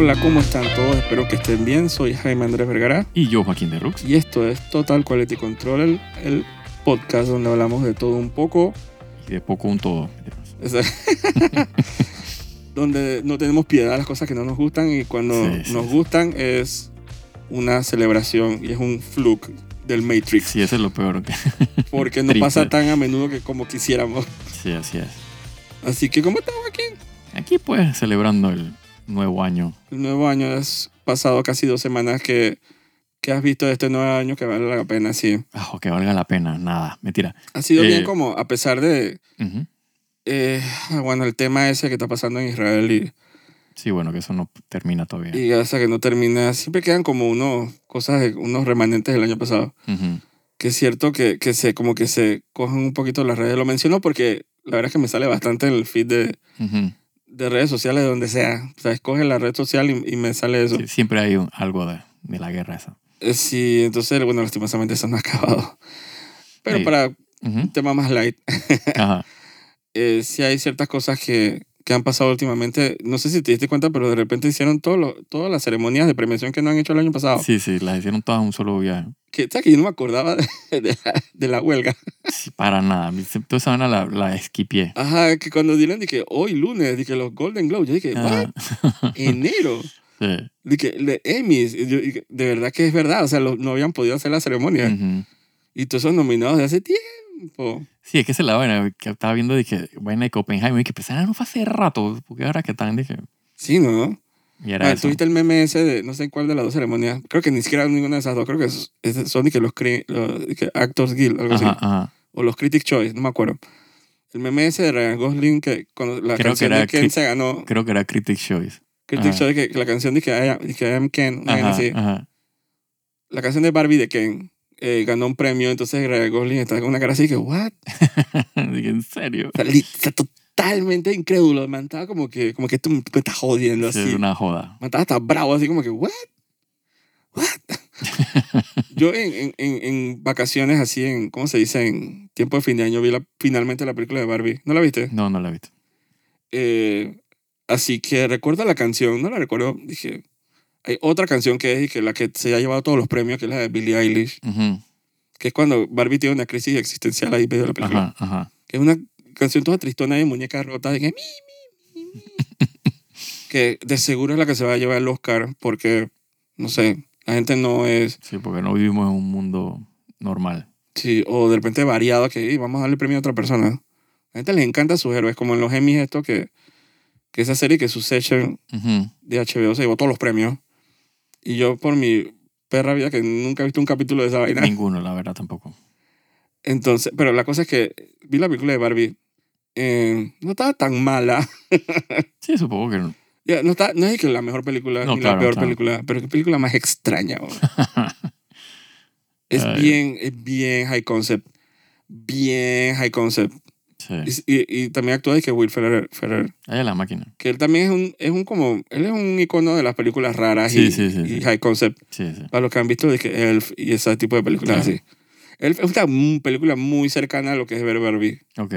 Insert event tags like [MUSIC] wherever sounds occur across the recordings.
Hola, ¿cómo están todos? Espero que estén bien. Soy Jaime Andrés Vergara Y yo, Joaquín de Rux. y esto es Total Quality Control, el, el podcast donde hablamos de todo un poco, Y de poco un todo. [LAUGHS] donde no tenemos piedad a las cosas que no nos gustan y cuando Sí, nos sí. gustan es una celebración y es un fluke del Matrix, Sí, eso es lo peor. [LAUGHS] porque no pasa tan a menudo que como quisiéramos. Sí, así es. Así que, ¿cómo estamos aquí? Aquí pues celebrando el nuevo año. El nuevo año es pasado casi dos semanas que, que has visto de este nuevo año que vale la pena, sí. Ah, que valga la pena. Nada, mentira. Ha sido Eh, bien como, a pesar de, Ujú. eh, bueno, el tema ese que está pasando en Israel y, Sí, bueno, que eso no termina todavía. y hasta que no termina, siempre quedan como unos cosas, de- unos remanentes del año pasado. Ujú. Que es cierto que, que se, como que se cogen un poquito las redes. Lo menciono porque la verdad es que me sale bastante en el feed de, Ujú. De redes sociales, donde sea. O sea, escoge la red social y, y me sale eso. Sí, siempre hay un- algo de, de la guerra esa. Eh, Sí, entonces, bueno, lastimosamente eso no ha acabado. Pero Sí. para Ujú. un tema más light, [LAUGHS] Ajá. eh, sí hay ciertas cosas que, que han pasado últimamente. No sé si te diste cuenta, pero de repente hicieron todo lo- todas las ceremonias de premiación que no han hecho el año pasado. Sí, sí, las hicieron todas en un solo viaje. Que, ¿sabes que yo no me acordaba [LAUGHS] de, de la, de la huelga? Sí, para nada. Toda esa la, la esquipié. Ajá, que cuando dieron, dije, hoy lunes, dije, los Golden Globes, yo dije, ¿what? Ajá. [LAUGHS] Enero. Sí. Dije, le Emmys. Yo de verdad que es verdad, o sea, lo- no habían podido hacer la ceremonia. Ujú. Y todos son nominados de hace tiempo. Sí, es que es la vaina que estaba viendo, dije, vaina de Copenhague, y que pensaba, no fue hace rato, porque ahora que están, dije, Sí, ¿no? y era Ah, eso. ¿Tuviste el meme ese de no sé cuál de las dos ceremonias? Creo que ni siquiera ninguna de esas dos. Creo que es- es- son de que los, los de que Actors Guild, algo Ajá, así. ajá. O los Critics Choice, no me acuerdo. El meme ese de Ryan Gosling que cuando la Creo canción de Ken se ganó. Creo que era Critics Choice. Critics. Choice, que, que la canción de que I am, que I am Ken, una vaina Ajá, así. ajá. La canción de Barbie de Ken eh, ganó un premio, entonces Ryan Gosling está con una cara así que, ¿what? [LAUGHS] Dije, ¿en serio? O sea, totalmente incrédulo. Man, estaba como que, como que tú me estás jodiendo Sí, así. es una joda. Man, estaba hasta bravo, así como que, ¿what? ¿What? Yo en, en, en, vacaciones, así en, ¿cómo se dice? En tiempo de fin de año, vi la, finalmente la película de Barbie. ¿No la viste? No, no la he visto. Eh, así que recuerdo la canción, no la recuerdo. Dije, hay otra canción que es y que la que se ha llevado todos los premios, que es la de Billie Eilish, Ujú. que es cuando Barbie tiene una crisis existencial ahí medio de la película. Ajá, ajá. Que es una canción toda tristona de muñeca rota, de que, mi, mi, mi, mi. [LAUGHS] que de seguro es la que se va a llevar el Oscar, porque, no sé, la gente no es, Sí, porque no vivimos en un mundo normal. sí, o de repente variado, que "Ey, vamos a darle premio a otra persona. La gente les encanta sus héroes, como en los Emmys esto que, que esa serie que Succession Ujú. de HBO se llevó todos los premios. Y yo por mi perra vida que nunca he visto un capítulo de esa vaina. Ninguno, la verdad, tampoco. Entonces, pero la cosa es que vi la película de Barbie. eh, no estaba tan mala. [LAUGHS] Sí, supongo que no. Ya, no, está, no es que la mejor película No, ni claro, la peor claro. película, pero qué película más extraña. es [LAUGHS] bien, es bien high concept. Bien high concept. Sí. Y, y- y también actúa de que Will Ferrer, Ferrer, Ahí es la máquina. que él también es un, es un como, él es un icono de las películas raras Sí, y, sí, y high concept. Para los que han visto de que Elf y ese tipo de películas Claro. así. Elf es una película muy cercana a lo que es ver Barbie. Ok.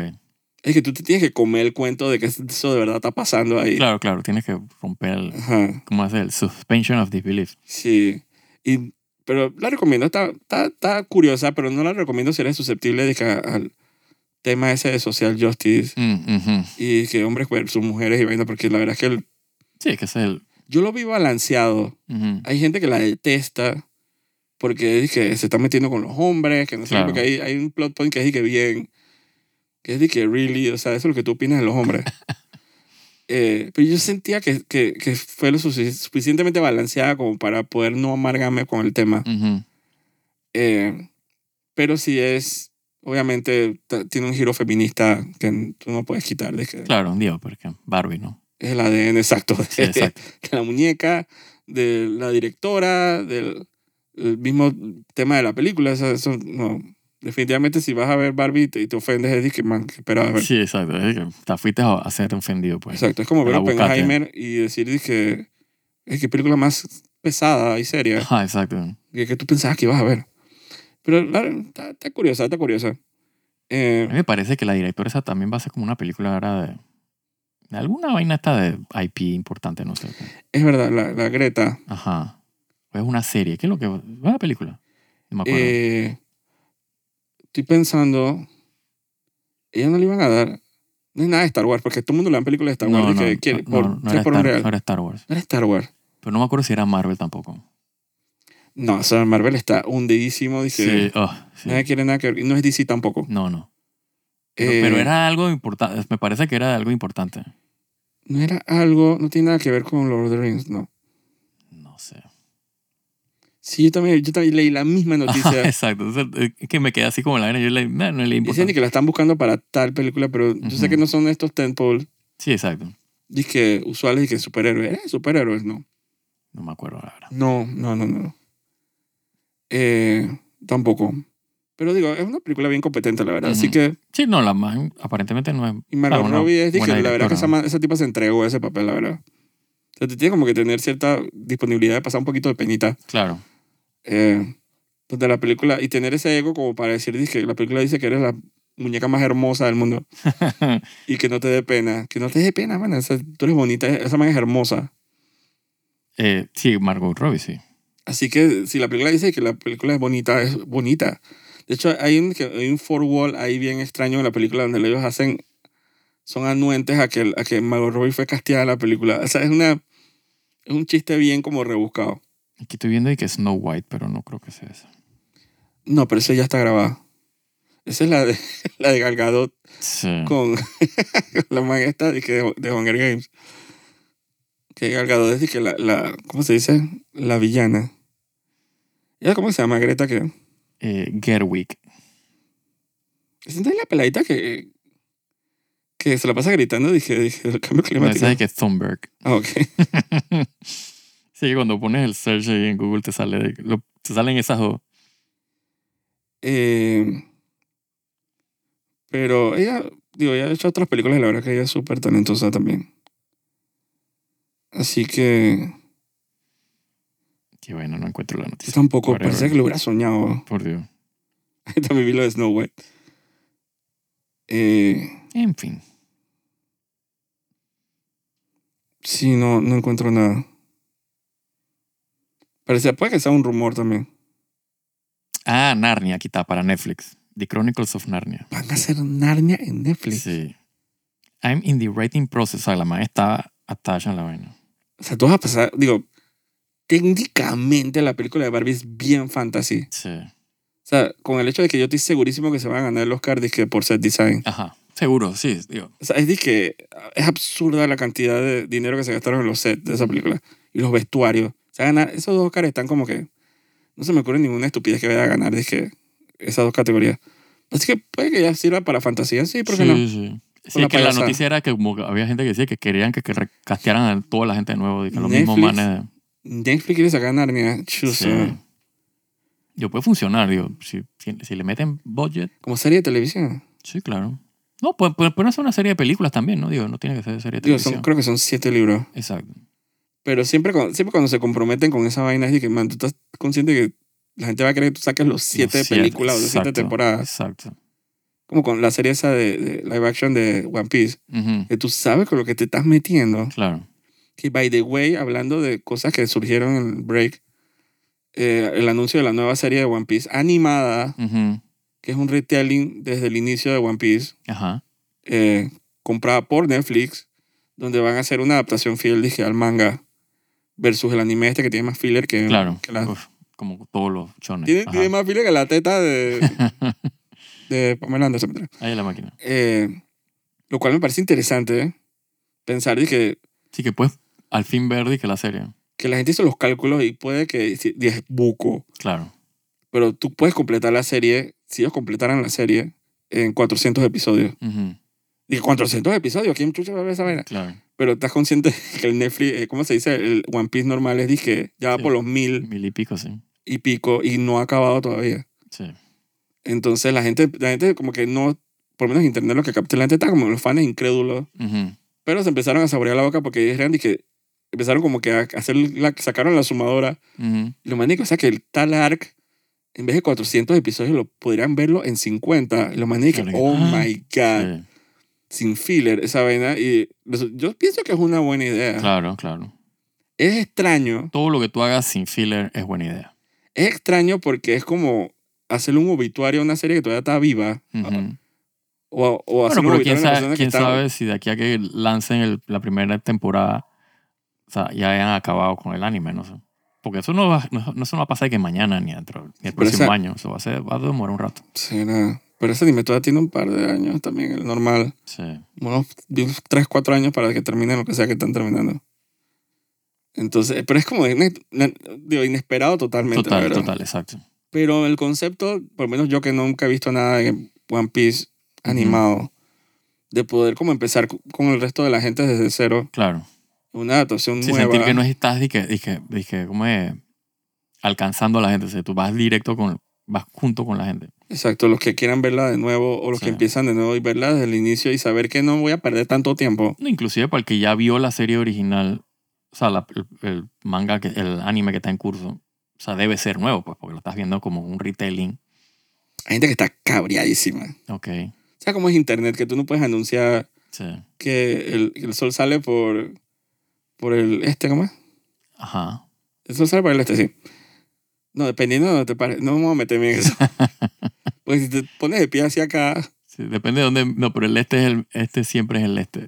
Es que tú te tienes que comer el cuento de que eso de verdad está pasando ahí. Claro, claro. Tienes que romper el... Ajá, ¿Cómo hace? El suspension of disbelief. sí. Y, pero la recomiendo, está, está, está curiosa, pero no la recomiendo si eres susceptible de que al tema ese de social justice Mm, ujú. y que hombres sus mujeres y vaina, porque la verdad es que el- Sí, es que es el... yo lo vi balanceado. ujú. Hay gente que la detesta porque es que se está metiendo con los hombres, que no sé, Claro. porque hay, hay un plot point que es que bien, que es de que really, o sea, eso es lo que tú opinas de los hombres. [LAUGHS] Eh, pero yo sentía que, que, que fue lo sufic- suficientemente balanceada como para poder no amargarme con el tema. Ujú. Eh, pero sí es, obviamente, tiene un giro feminista que tú no puedes quitar. De que Claro, un día, porque Barbie, ¿no? Es el ADN exacto de, Sí, exacto. [LAUGHS] de la muñeca, de la directora, del el mismo tema de la película. Eso, eso no. Definitivamente, si vas a ver Barbie y te, y te ofendes, es de que, man, que esperaba ver. Sí, exacto. Es que te fuiste a a ser ofendido, pues. Exacto, es como ver buscaste. Oppenheimer y decir de que es que película más pesada y seria Ajá, exacto. que, que tú pensabas que ibas a ver. Pero está, está curiosa, está curiosa. Eh, A mí me parece que la directora esa también va a ser como una película ahora de... Alguna vaina está de IP importante, no sé. Es verdad, la, la Greta. Ajá. O es una serie. ¿Qué es lo que.? ¿Es una película? No me acuerdo. eh, estoy pensando. Ella no le iban a dar. No es nada de Star Wars, porque todo el mundo le dan películas de Star Wars. no, y no, que quiere- no, por, no tres era por Star, real. no era Star Wars. No era Star Wars. Pero no me acuerdo si era Marvel tampoco. No, o sea, Marvel está hundidísimo. Dice, Sí, oh, sí. nadie quiere nada que ver. Y no es DC tampoco. No, no. Pero, Eh, pero era algo importante. Me parece que era algo importante. No era algo, no tiene nada que ver con Lord of the Rings, no. Sí, yo también, yo también leí la misma [LAUGHS] noticia. Exacto. Es que me quedé así como la vaina. Yo le, no, no le Dicen que la están buscando para tal película, pero yo sé que no son estos tentpole, Sí, exacto. que usuales y que superhéroes. ¿Eh? Superhéroes, no. No me acuerdo, la verdad. No, no, no, no. Eh, tampoco. Pero digo, es una película bien competente, la verdad. Así que, Sí, no, la más aparentemente no es. y Margot Robbie es, dije, la verdad que esa, esa tipa se entregó a ese papel, la verdad. O sea, te tiene como que tener cierta disponibilidad de pasar un poquito de penita. Claro. Eh, donde la película, y tener ese ego como para decir, dije, la película dice que eres la muñeca más hermosa del mundo [LAUGHS] y que no te dé pena. Que no te dé pena, man. esa- tú eres bonita, esa man es hermosa. Eh, sí, Margot Robbie, sí. Así que si la película dice que la película es bonita, es bonita. De hecho, hay un, que- hay un four wall ahí bien extraño en la película donde ellos hacen, son anuentes a que, a que Margot Robbie fue castigada en la película. O sea, es, una, es un chiste bien como rebuscado. Aquí estoy viendo y que es Snow White, pero no creo que sea esa. No, pero esa ya está grabada. Esa es la de, [LAUGHS] la de Gal Gadot Sí. con [LAUGHS] la man esta de, de Hunger Games. Que Gal Gadot es de que la, la, ¿cómo se dice? La villana. ¿Ya cómo se llama? Greta que... Eh, Gerwig. Esa es la peladita que, que se la pasa gritando, dije, dije, el cambio climático. parece que es Thunberg. Ah, ok. [LAUGHS] sí, cuando pones el search ahí en Google te, sale de- lo- te salen esas dos. Eh, pero ella, digo, ella ha hecho otras películas y la verdad que ella es súper talentosa también. Así que Que bueno, no encuentro la yo noticia. tampoco, Whatever. parece que lo hubiera soñado. [LAUGHS] Por Dios. también vi lo de Snow White. Eh, En fin. sí, no, no encuentro nada. Parecía, puede que sea un rumor también. Ah, Narnia, aquí está, para Netflix. The Chronicles of Narnia. Van a hacer Narnia en Netflix. Sí. I'm in the writing process. O sea, la man está attached en la vaina. O sea, tú vas a pasar, digo, técnicamente la película de Barbie es bien fantasy. Sí. O sea, con el hecho de que yo estoy segurísimo que se van a ganar el Oscar dizque, por set design. Ajá. Seguro, sí. Digo, O sea, es que es absurda la cantidad de dinero que se gastaron en los sets de esa película. Y los vestuarios. Sea, ganar, esos dos Oscars están como que... No se me ocurre ninguna estupidez que vaya a ganar dizque, esas dos categorías. Así que puede que ya sirva para fantasía, sí, ¿por qué sí, no? sí. Sí, es que la noticia era que como había gente que decía que querían que, que recastearan a toda la gente de nuevo. Que los mismos manes. Netflix quiere sacar Narnia. Chuzo. Sí. Yo puede funcionar, digo. Si, si, si le meten budget, Como serie de televisión. sí, claro. No, pueden puede, pueden hacer una serie de películas también, ¿no? Digo, no tiene que ser serie de Digo, televisión. son, creo que son siete libros. Exacto. Pero siempre, cuando- siempre cuando se comprometen con esa vaina es de que, man, tú estás consciente que la gente va a querer que tú saques los siete Los siete, películas o las siete temporadas. Exacto. Como con la serie esa de, de live action de One Piece. Que tú sabes con lo que te estás metiendo. Claro. Que, by the way, hablando de cosas que surgieron en el break, eh, el anuncio de la nueva serie de One Piece animada, que es un retelling desde el inicio de One Piece, Ajá. eh, comprada por Netflix, donde van a hacer una adaptación fiel, dije, al manga, versus el anime este que tiene más filler que, Claro. que la, Uf, como todos los chones. Tiene, más filo que la teta de, [LAUGHS] de Pamela Anderson. Ahí es la máquina. Eh, lo cual me parece interesante ¿eh? pensar de que, Sí, que puedes al fin ver de que la serie. que la gente hizo los cálculos y puede que si- es buco, Claro. pero tú puedes completar la serie, si ellos completaran la serie, en 400 episodios. Ujú, Dije, 400 episodios, ¿quién chucha va a ver esa vaina? Claro. Pero estás consciente [LAUGHS] que el Netflix, eh, ¿cómo se dice? El One Piece normal es, dije, ya va Sí. por los mil Mil y pico, sí. y pico y no ha acabado todavía. Sí. Entonces la gente, la gente como que no, por lo menos en internet lo que capté, la gente está como los fans incrédulos Pero se empezaron a saborear la boca porque dijeron que empezaron como que a hacer la, sacaron la sumadora. Y lo más o sea que el tal arc, en vez de 400 episodios, lo podrían verlo en 50. Y lo Claro. oh Ah, my God. Sí. Sin filler, esa vaina. Y yo pienso que es una buena idea. Claro, claro. Es extraño. Todo lo que tú hagas sin filler es buena idea. Es extraño porque es como hacerle un obituario a una serie que todavía está viva. Ujú. O, o hacer Bueno, un pero quién obituario a una sabe, que quién está... sabe si de aquí a que lancen el- la primera temporada, o sea, ya hayan acabado con el anime, no sé. Porque eso no va, no- eso no va a pasar que mañana ni, dentro, ni el Pero próximo esa- año. Eso va a, ser, va a demorar un rato. Sí, nada. Pero ese anime todavía tiene un par de años también, el normal. Sí. Unos 3, 4 años para que terminen lo que sea que están terminando. Entonces, pero es como inesperado totalmente. Total, verdad. total, exacto. Pero el concepto, por lo menos yo que nunca he visto nada de One Piece animado, de poder como empezar con el resto de la gente desde cero, Claro. una adaptación Sí, nueva. sentir que no estás, dije, dije, dije, ¿cómo es? Alcanzando a la gente. O sea, tú vas directo con, vas junto con la gente. Exacto, los que quieran verla de nuevo o los Sí. que empiezan de nuevo y verla desde el inicio y saber que no voy a perder tanto tiempo. Inclusive para el que ya vio la serie original, o sea, la- el, el manga, que, el anime que está en curso, o sea, debe ser nuevo, pues, porque lo estás viendo como un retelling. Hay gente que está cabreadísima. Ok, O sea, como es internet, que tú no puedes anunciar sí. que el, el sol sale por, por el este, ¿cómo es? Ajá. El sol sale por el este, sí. No, dependiendo de donde te pares. No me voy a meterme en eso. [LAUGHS] Porque si te pones de pie hacia acá, Sí, depende de dónde. No, pero el este, es el, este siempre es el este.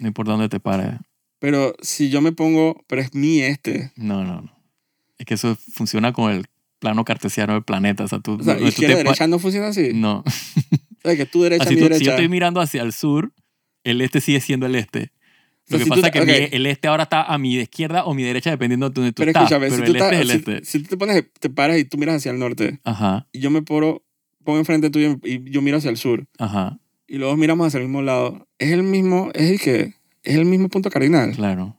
No importa dónde te pares. pero si yo me pongo, pero es mi este. No, no, no. Es que eso funciona con el plano cartesiano del planeta. O sea, tú, O sea, tú derecha no funciona así. No. [LAUGHS] O sea, que tú derecha, Así mi tú- derecha. si yo estoy mirando hacia el sur, el este sigue siendo el este. Lo O sea, que si pasa es que el este ahora está a mi izquierda o mi derecha, dependiendo de donde tú pero estás. escúchame, pero si el tú, este es el si- este. si tú te pones, te paras y tú miras hacia el norte, Ajá, y yo me poro, pongo enfrente tuyo y yo miro hacia el sur, ajá, y luego miramos hacia el mismo lado, es el mismo, es el que, es el mismo punto cardinal. claro.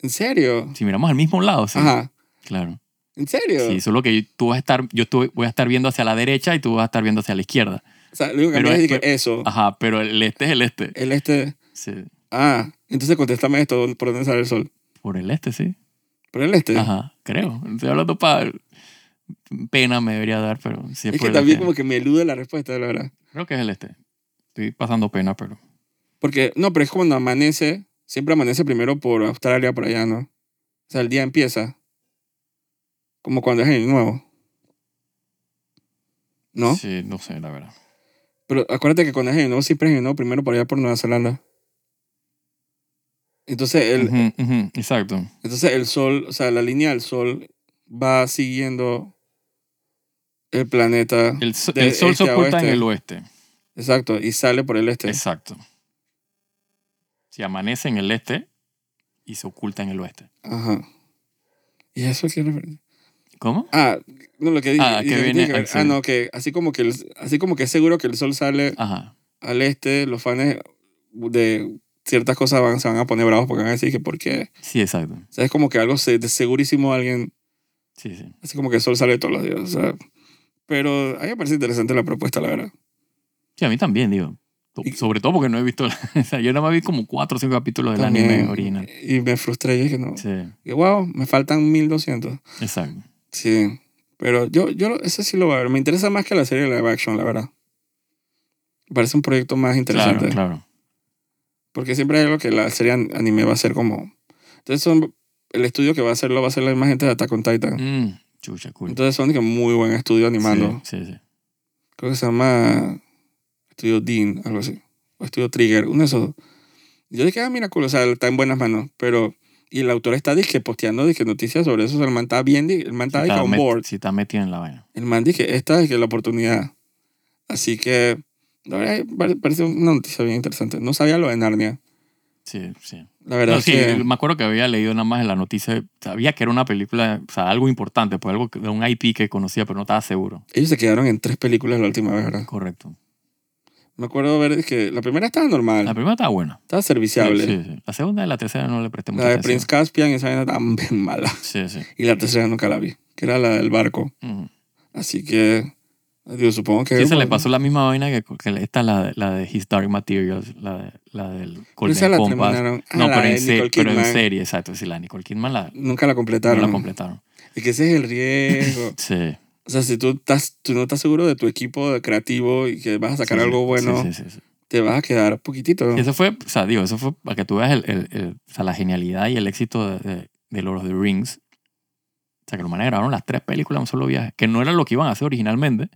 ¿En serio? Si miramos al mismo lado, sí. Ajá. Claro. ¿En serio? Sí, solo que tú vas a estar, yo voy a estar viendo hacia la derecha y tú vas a estar viendo hacia la izquierda. O sea, lo único que Pero es es- que pero- eso, Ajá, pero el este es el este. el este, Sí. ah, entonces contéstame esto, ¿por dónde sale el sol? Por el este, sí. ¿Por el este? Ajá, creo. Estoy hablando para... Pena me debería dar, pero sí es, Es que el también este. como que me elude la respuesta, la verdad. Creo que es el este. Estoy pasando pena, pero... Porque, no, pero es cuando amanece, siempre amanece primero por Australia, por allá, ¿no? O sea, el día empieza. Como cuando es año nuevo. ¿No? Sí, no sé, la verdad. Pero acuérdate que cuando es año nuevo, siempre es año nuevo primero por allá por Nueva Zelanda. Entonces el, Ujú, ujú, Exacto. entonces el sol, o sea, la línea del sol va siguiendo el planeta. El, so- el sol se este a oculta en el oeste. Exacto, y sale por el este. Exacto. Si amanece en el este y se oculta en el oeste. Ajá. ¿Y eso qué? ¿Cómo? Ah, no, lo que dije. Ah, que dije viene- que sí. Ah, no, que así como que, el- así como que es seguro que el sol sale Ajá. al este, los fans de ciertas cosas van, se van a poner bravos porque van a decir que por qué. Sí, exacto. O sea, es como que algo se, de segurísimo alguien, Sí, sí. así como que el sol sale todos los días. O sea, pero a mí me parece interesante la propuesta, la verdad. Sí, a mí también, digo. Y- Sobre todo porque no he visto... [LAUGHS] o sea, yo nada más vi como cuatro o cinco capítulos del También, anime original. Y me frustré y dije, no. Sí, Y wow, me faltan 1200. exacto. Sí. Pero yo, yo eso sí lo voy a ver. Me interesa más que la serie live action, la verdad. Me parece un proyecto más interesante. Claro, claro. Porque siempre hay algo que la serie an- anime va a ser como... Entonces son... El estudio que va a hacerlo va a ser la misma gente de Attack on Titan. Mm, chucha, cool. Entonces son que muy buen estudio animando. Sí, sí, sí. Creo que se llama... Estudio Dean, algo así. O Estudio Trigger, uno de esos dos. Yo dije, ah, mira, cool. O sea, está en buenas manos. Pero... Y el autor está dizque posteando dizque noticias sobre eso. O sea, el man está bien... El man está dizque está on board. sí está metido en la vaina. El man dice esta es que la oportunidad. Así que, la verdad, pare- parece una noticia bien interesante. No sabía lo de Narnia. Sí, sí. La verdad No, es sí, que... me acuerdo que había leído nada más en la noticia, sabía que era una película, o sea, algo importante, pues algo de un IP que conocía, pero no estaba seguro. Ellos se quedaron en tres películas la última vez, ¿verdad? Correcto. Me acuerdo ver que la primera estaba normal. La primera estaba buena. estaba serviciable. Sí, sí. La segunda y la tercera no le presté mucha la de atención. Prince Caspian, esa vaina estaba [LAUGHS] bien mala. Sí, sí. Y la tercera nunca la vi, que era la del barco. Ujú. Así que, digo, supongo que... Sí, se le pasó la misma vaina que, que esta, la de, la de His Dark Materials, la, de, la del esa Golden la Compass. Ah, No, pero en, se- pero en serie, exacto. Sí, la Nicole Kidman la, Nunca la no completaron. la completaron. y que ese es el riesgo. [LAUGHS] Sí. o sea, si tú, estás, tú no estás seguro de tu equipo creativo y que vas a sacar Sí, algo bueno... Sí, sí, te vas a quedar poquitito. Y eso fue, o sea, digo, eso fue para que tú veas el, el- el- o sea, la genialidad y el éxito de, de, de Lord of the Rings. O sea, que los manes grabaron las tres películas en un solo viaje, que no era lo que iban a hacer originalmente,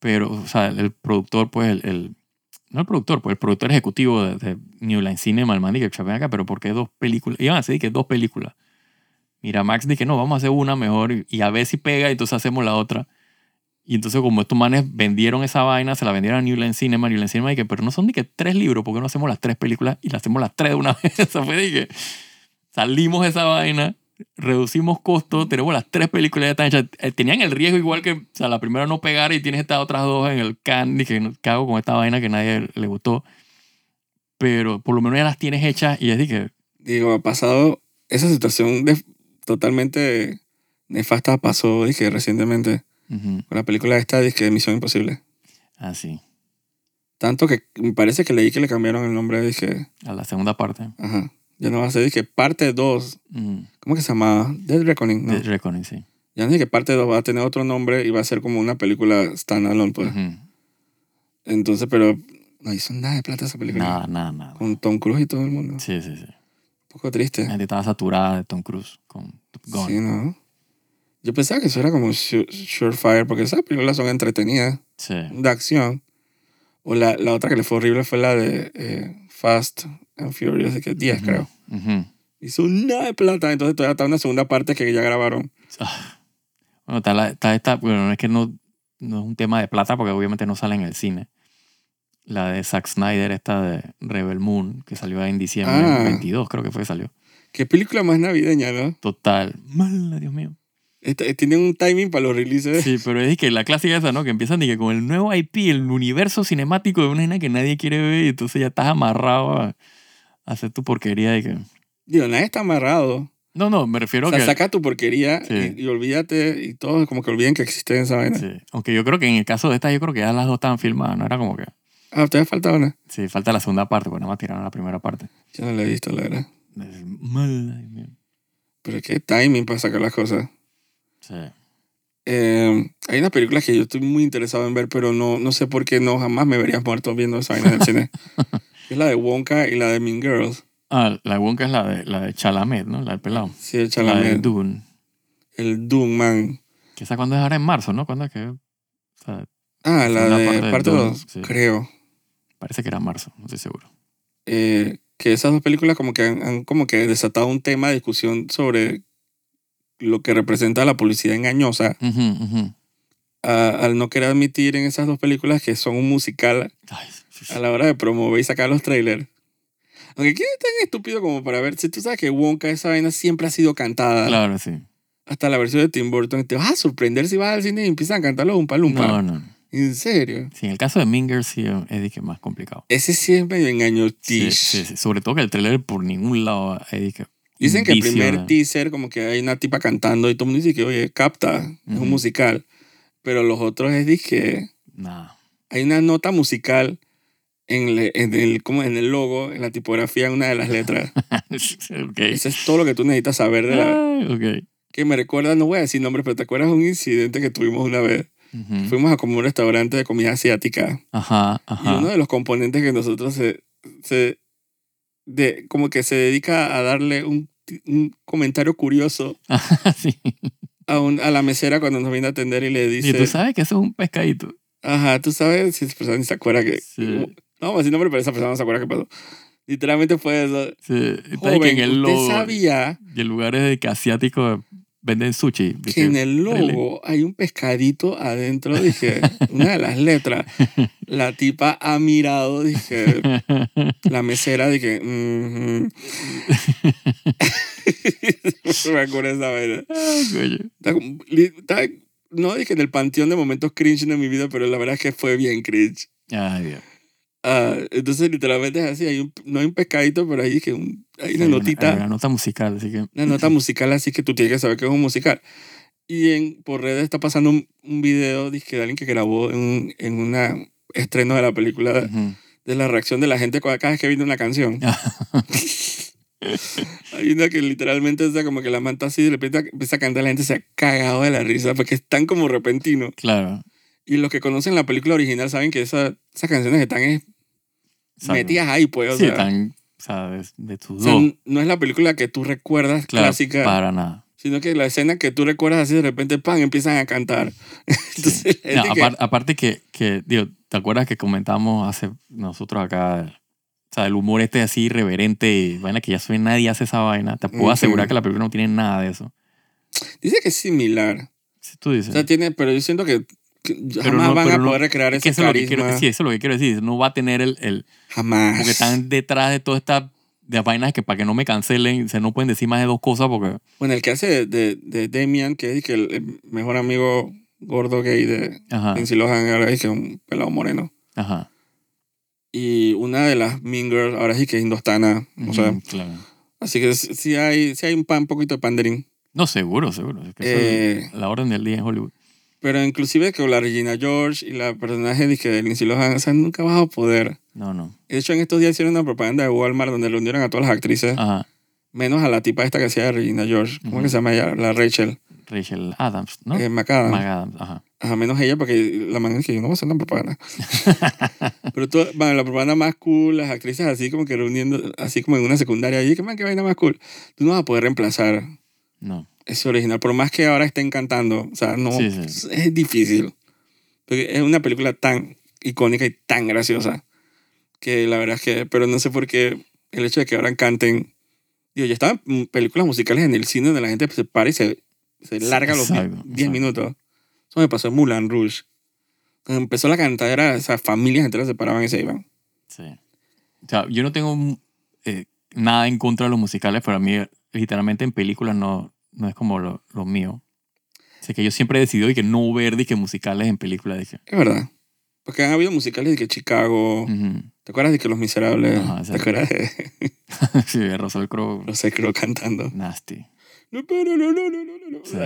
pero, o sea, el, productor, pues, el, el- no el productor, pues el productor ejecutivo de, de New Line Cinema, el man, dije, "Chapen acá, pero ¿por qué dos películas? Iban a hacer que dos películas. Mira, Max dije, no, vamos a hacer una mejor y, y a ver si pega, y entonces hacemos la otra. Y entonces, como estos manes vendieron esa vaina, se la vendieron a New Line Cinema, New Line Cinema, que, pero no son ni que tres libros, ¿por qué no hacemos las tres películas y las hacemos las tres de una [LAUGHS] vez? Eso fue que salimos de esa vaina, reducimos costos, tenemos las tres películas ya están hechas. Eh, Tenían el riesgo igual que, o sea, la primera no pegar y tienes estas otras dos en el can, dije, "No, ¿qué hago con esta vaina que nadie le gustó? Pero por lo menos ya las tienes hechas y es que, Digo, ha pasado esa situación de, totalmente nefasta pasó, dije, recientemente con la película esta, dije, Misión Imposible. así, Tanto que me parece que leí que le cambiaron el nombre, dije, a la segunda parte. ajá, ya no va a ser, dije, parte 2, Mm, ¿cómo que se llama? Dead Reckoning, ¿no? Dead Reckoning, sí. Ya no dije que parte 2 va a tener otro nombre y va a ser como una película standalone, pues. Ujú. Entonces, pero no hizo nada de plata esa película. Nada, nada, nada. Con Tom Cruise y todo el mundo. Sí, sí, sí. Un poco triste. La gente estaba saturada de Tom Cruise con Gun. Sí, ¿no? Yo pensaba que eso era como Su- Surefire, porque esas películas son entretenidas, Sí. de acción. O la, la otra que le fue horrible fue la de eh, Fast and Furious, que 10 Ujú, creo. ujú. Hizo nada de plata, entonces todavía está una segunda parte que ya grabaron. Ah. Bueno, está, la- está esta, bueno, no es que no, no es un tema de plata porque obviamente no sale en el cine. La de Zack Snyder, esta de Rebel Moon, que salió en diciembre Ah. 22, creo que fue que salió. Qué película más navideña, ¿no? Total. Mala, Dios mío. Esta- tienen un timing para los releases. Sí, pero es que la clásica esa, ¿no? Que empiezan que con el nuevo IP, el universo cinemático de una escena que nadie quiere ver y entonces ya estás amarrado a hacer tu porquería y que... Digo, nadie está amarrado. No, no, me refiero o sea, que... saca tu porquería Sí. y, y olvídate y todos como que olviden que existe esa vaina. Sí. Aunque yo creo que en el caso de esta, yo creo que ya las dos estaban filmadas, ¿no? Era como que... Ah, todavía falta una. Sí, falta la segunda parte, pues nada más tiraron la primera parte. Yo no la he visto, la verdad. Es mío. Pero qué timing para sacar las cosas. Sí. Eh, hay una película que yo estoy muy interesado en ver, pero no, no sé por qué no jamás me verías muerto viendo esa vaina en el cine. [LAUGHS] es la de Wonka y la de Mean Girls. Ah, la Wonka es la de, la de Chalamet, ¿no? La del pelado. Sí, el La de Chalamet. Dune. El Doom Man. Que esa cuando es ahora en marzo, ¿no? ¿Cuándo es que...? O sea, Ah, la de parte de parte Dune, 2, sí. creo. parece que era marzo, no estoy seguro. Eh, que esas dos películas como que han, han como que desatado un tema de discusión sobre lo que representa la publicidad engañosa a- al no querer admitir en esas dos películas que son un musical Ay. A la hora de promover y sacar los trailers. Aunque ¿quién es tan estúpido como para ver? Si tú sabes que Wonka, esa vaina siempre ha sido cantada. Claro, sí. Hasta la versión de Tim Burton. Te vas a sorprender si vas al cine y empiezan a cantarlo un palumpa. No, no. ¿En serio? Sí, en el caso de Minger sí es que más complicado. Ese sí es medio Sí, engañotish. sí, sí. Sobre todo que el trailer por ningún lado es que Dicen que el primer de- teaser como que hay una tipa cantando y todo el mundo dice que, oye, capta, es Ujú. un musical. Pero los otros es que Nada. hay una nota musical en, le- en el, como en el logo, en la tipografía, en una de las letras. [LAUGHS] ok. Eso es todo lo que tú necesitas saber de la... Ay, ok. Que me recuerda, no voy a decir nombre, pero ¿te acuerdas un incidente que tuvimos una vez? Ujú. Fuimos a como un restaurante de comida asiática Ajá, y uno ajá. de los componentes que nosotros se... se de, como que se dedica a darle un, un comentario curioso [LAUGHS] sí. a, un- a la mesera cuando nos viene a atender y le Y tú dice, sabes que eso es un pescadito. ajá, tú sabes si esa persona ni se acuerda que... Sí. No vamos a decir nombre, pero esa persona no se acuerda qué pasó. Literalmente fue eso. Sí. De que Joven, en el ¿usted logo. sabía Y el lugar es de que asiático venden sushi. De que en el really. logo hay un pescadito adentro? Dije, una de las letras. [LAUGHS] La tipa ha mirado, dije, la mesera, dije, "Mhm". [LAUGHS] me acuerdo esa vaina. Está- no dije en el panteón de momentos cringe de mi vida, pero la verdad es que fue bien cringe. Ay, Dios. Ah, entonces, literalmente es así. Hay un, no hay un pescadito, pero hay, que un- hay una Hay notita, Hay una nota musical, así que. una nota musical, así que tú tienes que saber que es un musical. Y en, por redes está pasando un, un video dizque, de alguien que grabó en un en una estreno de la película Ujú. de la reacción de la gente cada vez que viene una canción. [LAUGHS] Hay una que literalmente está como que la manta así, de repente empieza a cantar, la gente se ha cagado de la risa porque es tan como repentino. Claro. Y los que conocen la película original saben que esa, esas canciones están es Exacto. metidas ahí, pues. O sí, sea, están, o sea, de, de tus o sea, dos. no es la película que tú recuerdas Claro, clásica, para nada. sino que la escena que tú recuerdas así de repente, pan, empiezan a cantar. [LAUGHS] Entonces, No, que- aparte que, que, digo, ¿te acuerdas que comentamos hace nosotros acá? O sea, el humor este así irreverente, vaina que ya soy nadie hace esa vaina. Te puedo asegurar que la película no tiene nada de eso. dice que es similar. Si tú dices. O sea, tiene, pero yo siento que, jamás no- van a no- poder recrear Es que ese eso es lo que quiero, carisma. sí, eso es lo que quiero decir. No va a tener el, el Jamás. porque están detrás de toda esta de vainas que para que no me cancelen, se no pueden decir más de dos cosas porque Bueno, el que hace de, de, de Damian, que es que el, mejor amigo gordo gay de Lindsay Lohan, ahora es que es un pelado moreno. ajá. Y una de las Mean Girls, ahora sí que es indostana. O sea, claro. así que sí hay, sí hay un, pan, un poquito de panderín. No, seguro, seguro. Es que Eh, la orden del día en Hollywood. Pero inclusive con la Regina George y la personaje de, que Lindsay Lohan, o sea, nunca vas a poder. No, no. De hecho, en estos días hicieron una propaganda de Walmart donde reunieron a todas las actrices, Ajá. menos a la tipa esta que hacía de Regina George. ¿Cómo que se llama ella? La Rachel Rachel Adams, ¿no? eh, McAdams. McAdams, ajá. Ajá, menos ella, porque la man es que yo no voy a hacer la propaganda. [LAUGHS] Pero tú, bueno, la propaganda más cool, las actrices así como que reuniendo, así como en una secundaria allí, que man, qué vaina más cool. Tú no vas a poder reemplazar No. Ese original, por más que ahora estén cantando. O sea, no, Sí, sí. es difícil. Porque es una película tan icónica y tan graciosa que la verdad es que, pero no sé por qué el hecho de que ahora canten. Digo, ya estaban películas musicales en el cine donde la gente se para y se, se larga los Exacto, 10 exacto. minutos. Eso me pasó en Moulin Rouge. Cuando empezó la cantadera, o sea, familias enteras se paraban y se iban. Sí. O sea, yo no tengo eh, nada en contra de los musicales, pero a mí, literalmente, en películas no, no es como lo, lo mío. Así que yo siempre he decidido y que no ver dije, musicales en películas. Es verdad. Porque han habido musicales de que Chicago. Ujú. ¿Te acuerdas de que Los Miserables? Ajá, ¿Te acuerdas de [LAUGHS] sí, de Russell Crowe. Los Crowe cantando? Nasty. No, no, no, no, no, no, no. Sí.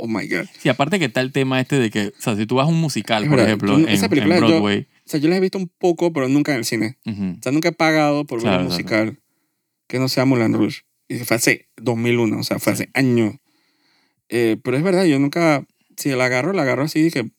Oh my God. Sí, aparte que está el tema este de que, o sea, si tú vas a un musical, Es por verdad, ejemplo, en, esa en película yo- Broadway, O sea, yo las he visto un poco, pero nunca en el cine. ujú, O sea, nunca he pagado por ver Claro, un claro. musical que no sea Moulin Rouge. Y fue hace 2001, o sea, fue hace años. Eh, pero es verdad, yo nunca, si la agarro, la agarro así, dije,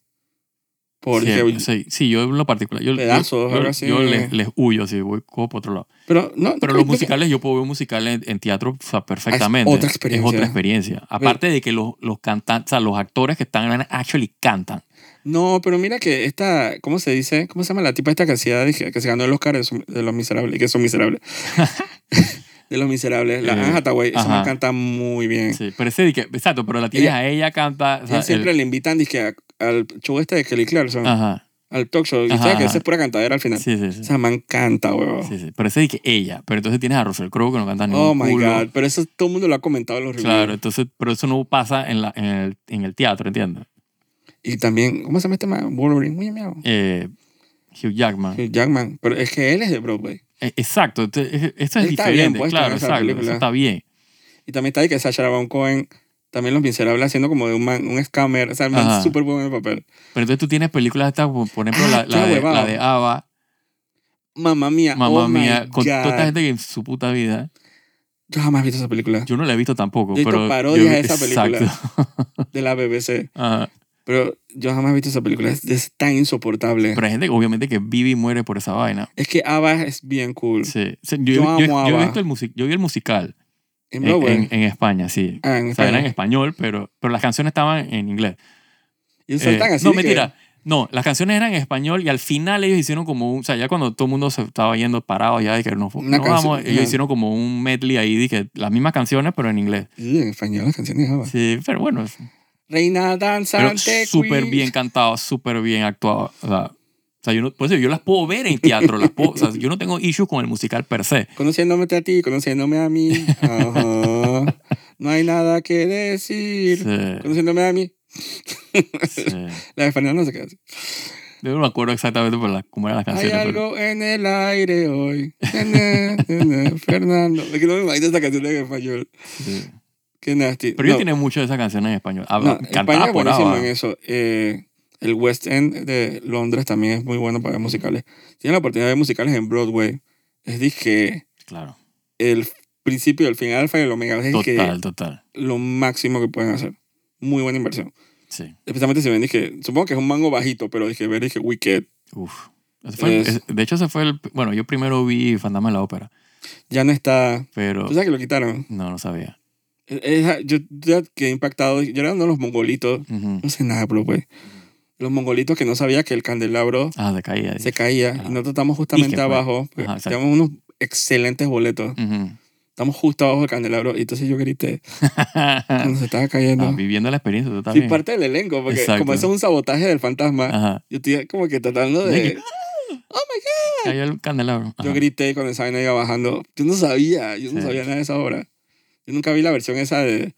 por, sí, dije, sí, sí, yo en lo particular, yo, yo- Pedazos, yo, algo así. yo les, les huyo, así, voy como por otro lado. pero no, Pero no, los musicales, yo puedo ver un musical en, en teatro o sea, perfectamente. otra experiencia. Es otra experiencia. Aparte de que los, los cantantes, o sea, los actores que están en actually cantan. No, pero mira que esta, ¿cómo se dice? ¿Cómo se llama la tipa esta que hacía, que se ganó el Oscar de, de Los Miserables, y que son miserables? [LAUGHS] de Los Miserables. La Eh, Anne Hathaway, esa man canta muy bien. Sí, pero ese, exacto, pero la tienes Ella- a ella, canta. o sea, siempre el- le invitan, a- al show este de Kelly Clarkson, Ajá. al talk show. Y Ajá, sabes que esa es pura cantadera al final. Sí, sí, sí. Esa man canta, huevo. Sí, sí. Pero ese que ella. Pero entonces tienes a Russell Crowe que no canta ni Oh my culo. God. Pero eso todo el mundo lo ha comentado en los reviews. Claro, entonces, pero eso no pasa en, la, en, el, en el teatro, ¿entiendes? Y también, ¿cómo se llama este man? Wolverine. Muy miau. Eh, Hugh Jackman. Hugh Jackman. Pero es que él es de Broadway. Eh, Exacto, esto es Él bien diferente, puesto claro, exacto, eso está bien. Y también está ahí que Sacha Baron Cohen, también Los Miserables, haciendo como de un man, un scammer. O sea, el man súper bueno en el papel. Pero entonces tú tienes películas estas, como, por ejemplo, Ah, la, de, la de Ava, Mamma mía. Mamá oh my Mía, con toda esta God. gente que en su puta vida, Yo jamás he visto esa película. yo no la he visto tampoco, Yo he visto pero... parodias de esa película. Exacto. De la BBC. [LAUGHS] Ajá. Pero yo jamás he visto esa película. Es, es tan insoportable. Pero hay gente, obviamente, que vive y muere por esa vaina. es que Ava es bien cool. Sí. Sí, yo, Yo yo- amo yo he Ava. visto el music, yo vi el musical En en, Broadway. en- en España, sí. ah, en O sea, era en español, pero, pero las canciones estaban en inglés. Y Eh, así. no, que- mentira. No, las canciones eran en español y al final ellos hicieron como un. O sea, ya cuando todo el mundo se estaba yendo parado ya de que no, no vamos, ellos ajá. hicieron como un medley ahí que las mismas canciones, pero en inglés. Sí, en español las canciones. Sí, pero bueno, Reina pero danzante. súper bien cantado, súper bien actuado. O sea, o sea, yo, no, por eso yo las puedo ver en teatro. Las puedo, o sea, yo no tengo issues con el musical per se. [LAUGHS] Conociéndome a ti, conociéndome a mí. Ajá. No hay nada que decir. Sí, Conociéndome a mí. sí. La de español no se queda así. Yo no me acuerdo exactamente por la, cómo eran las Hay canciones. pero- algo en el aire hoy. Na, na, na, Fernando. Es que no me imagino esta canción en español. sí. Qué nasty. Pero yo no, tiene muchas de esas canciones en español. Ah, no, España es buenísimo en eso. Eh, el West End de Londres también es muy bueno para ver musicales. Tienen la oportunidad de ver musicales en Broadway. Es dije Claro. el principio, el final, alfa y el omega. Es que Total, total. lo máximo que pueden hacer. Muy buena inversión. Sí. Especialmente si ven, dije, supongo que es un mango bajito, pero dije, ver, dije, Wicked. Uf. Fue es- de hecho, ese fue el... Bueno, yo primero vi Fantasma de la Ópera, Ya no está. pero ¿Tú sabes que lo quitaron? no, no sabía. Es- yo ya quedé impactado. Yo era uno de los mongolitos. Ujú. No sé nada, pero pues. Los mongolitos que no sabía que el candelabro Ah, de caída. se caía. Ajá. Y nosotros estamos justamente abajo. porque Ajá, unos excelentes boletos. Ujú. Estamos justo abajo del candelabro. Y entonces yo grité [LAUGHS] cuando se estaba cayendo. Ah, viviendo la experiencia, tú Sí, parte del elenco. Porque Exacto. como eso es un sabotaje del fantasma, Ajá. yo estoy como que tratando de. De Cayó el candelabro. Yo grité cuando esa vaina iba bajando. Yo no sabía, yo no Sí. sabía nada de esa obra. Yo nunca vi la versión esa de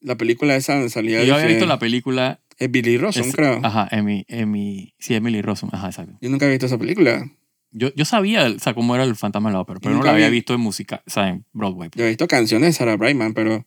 la película esa donde salía. Yo había visto la película. es Billy Rossum, es- creo. Ajá, Emmy, Emmy, sí, Emily Rossum. Ajá, exacto. Yo nunca había visto esa película. Yo, yo sabía, o sea, cómo era el fantasma de la ópera, pero no la había vi- visto en música, o sea, en Broadway. Yo he visto canciones de Sarah Brightman, pero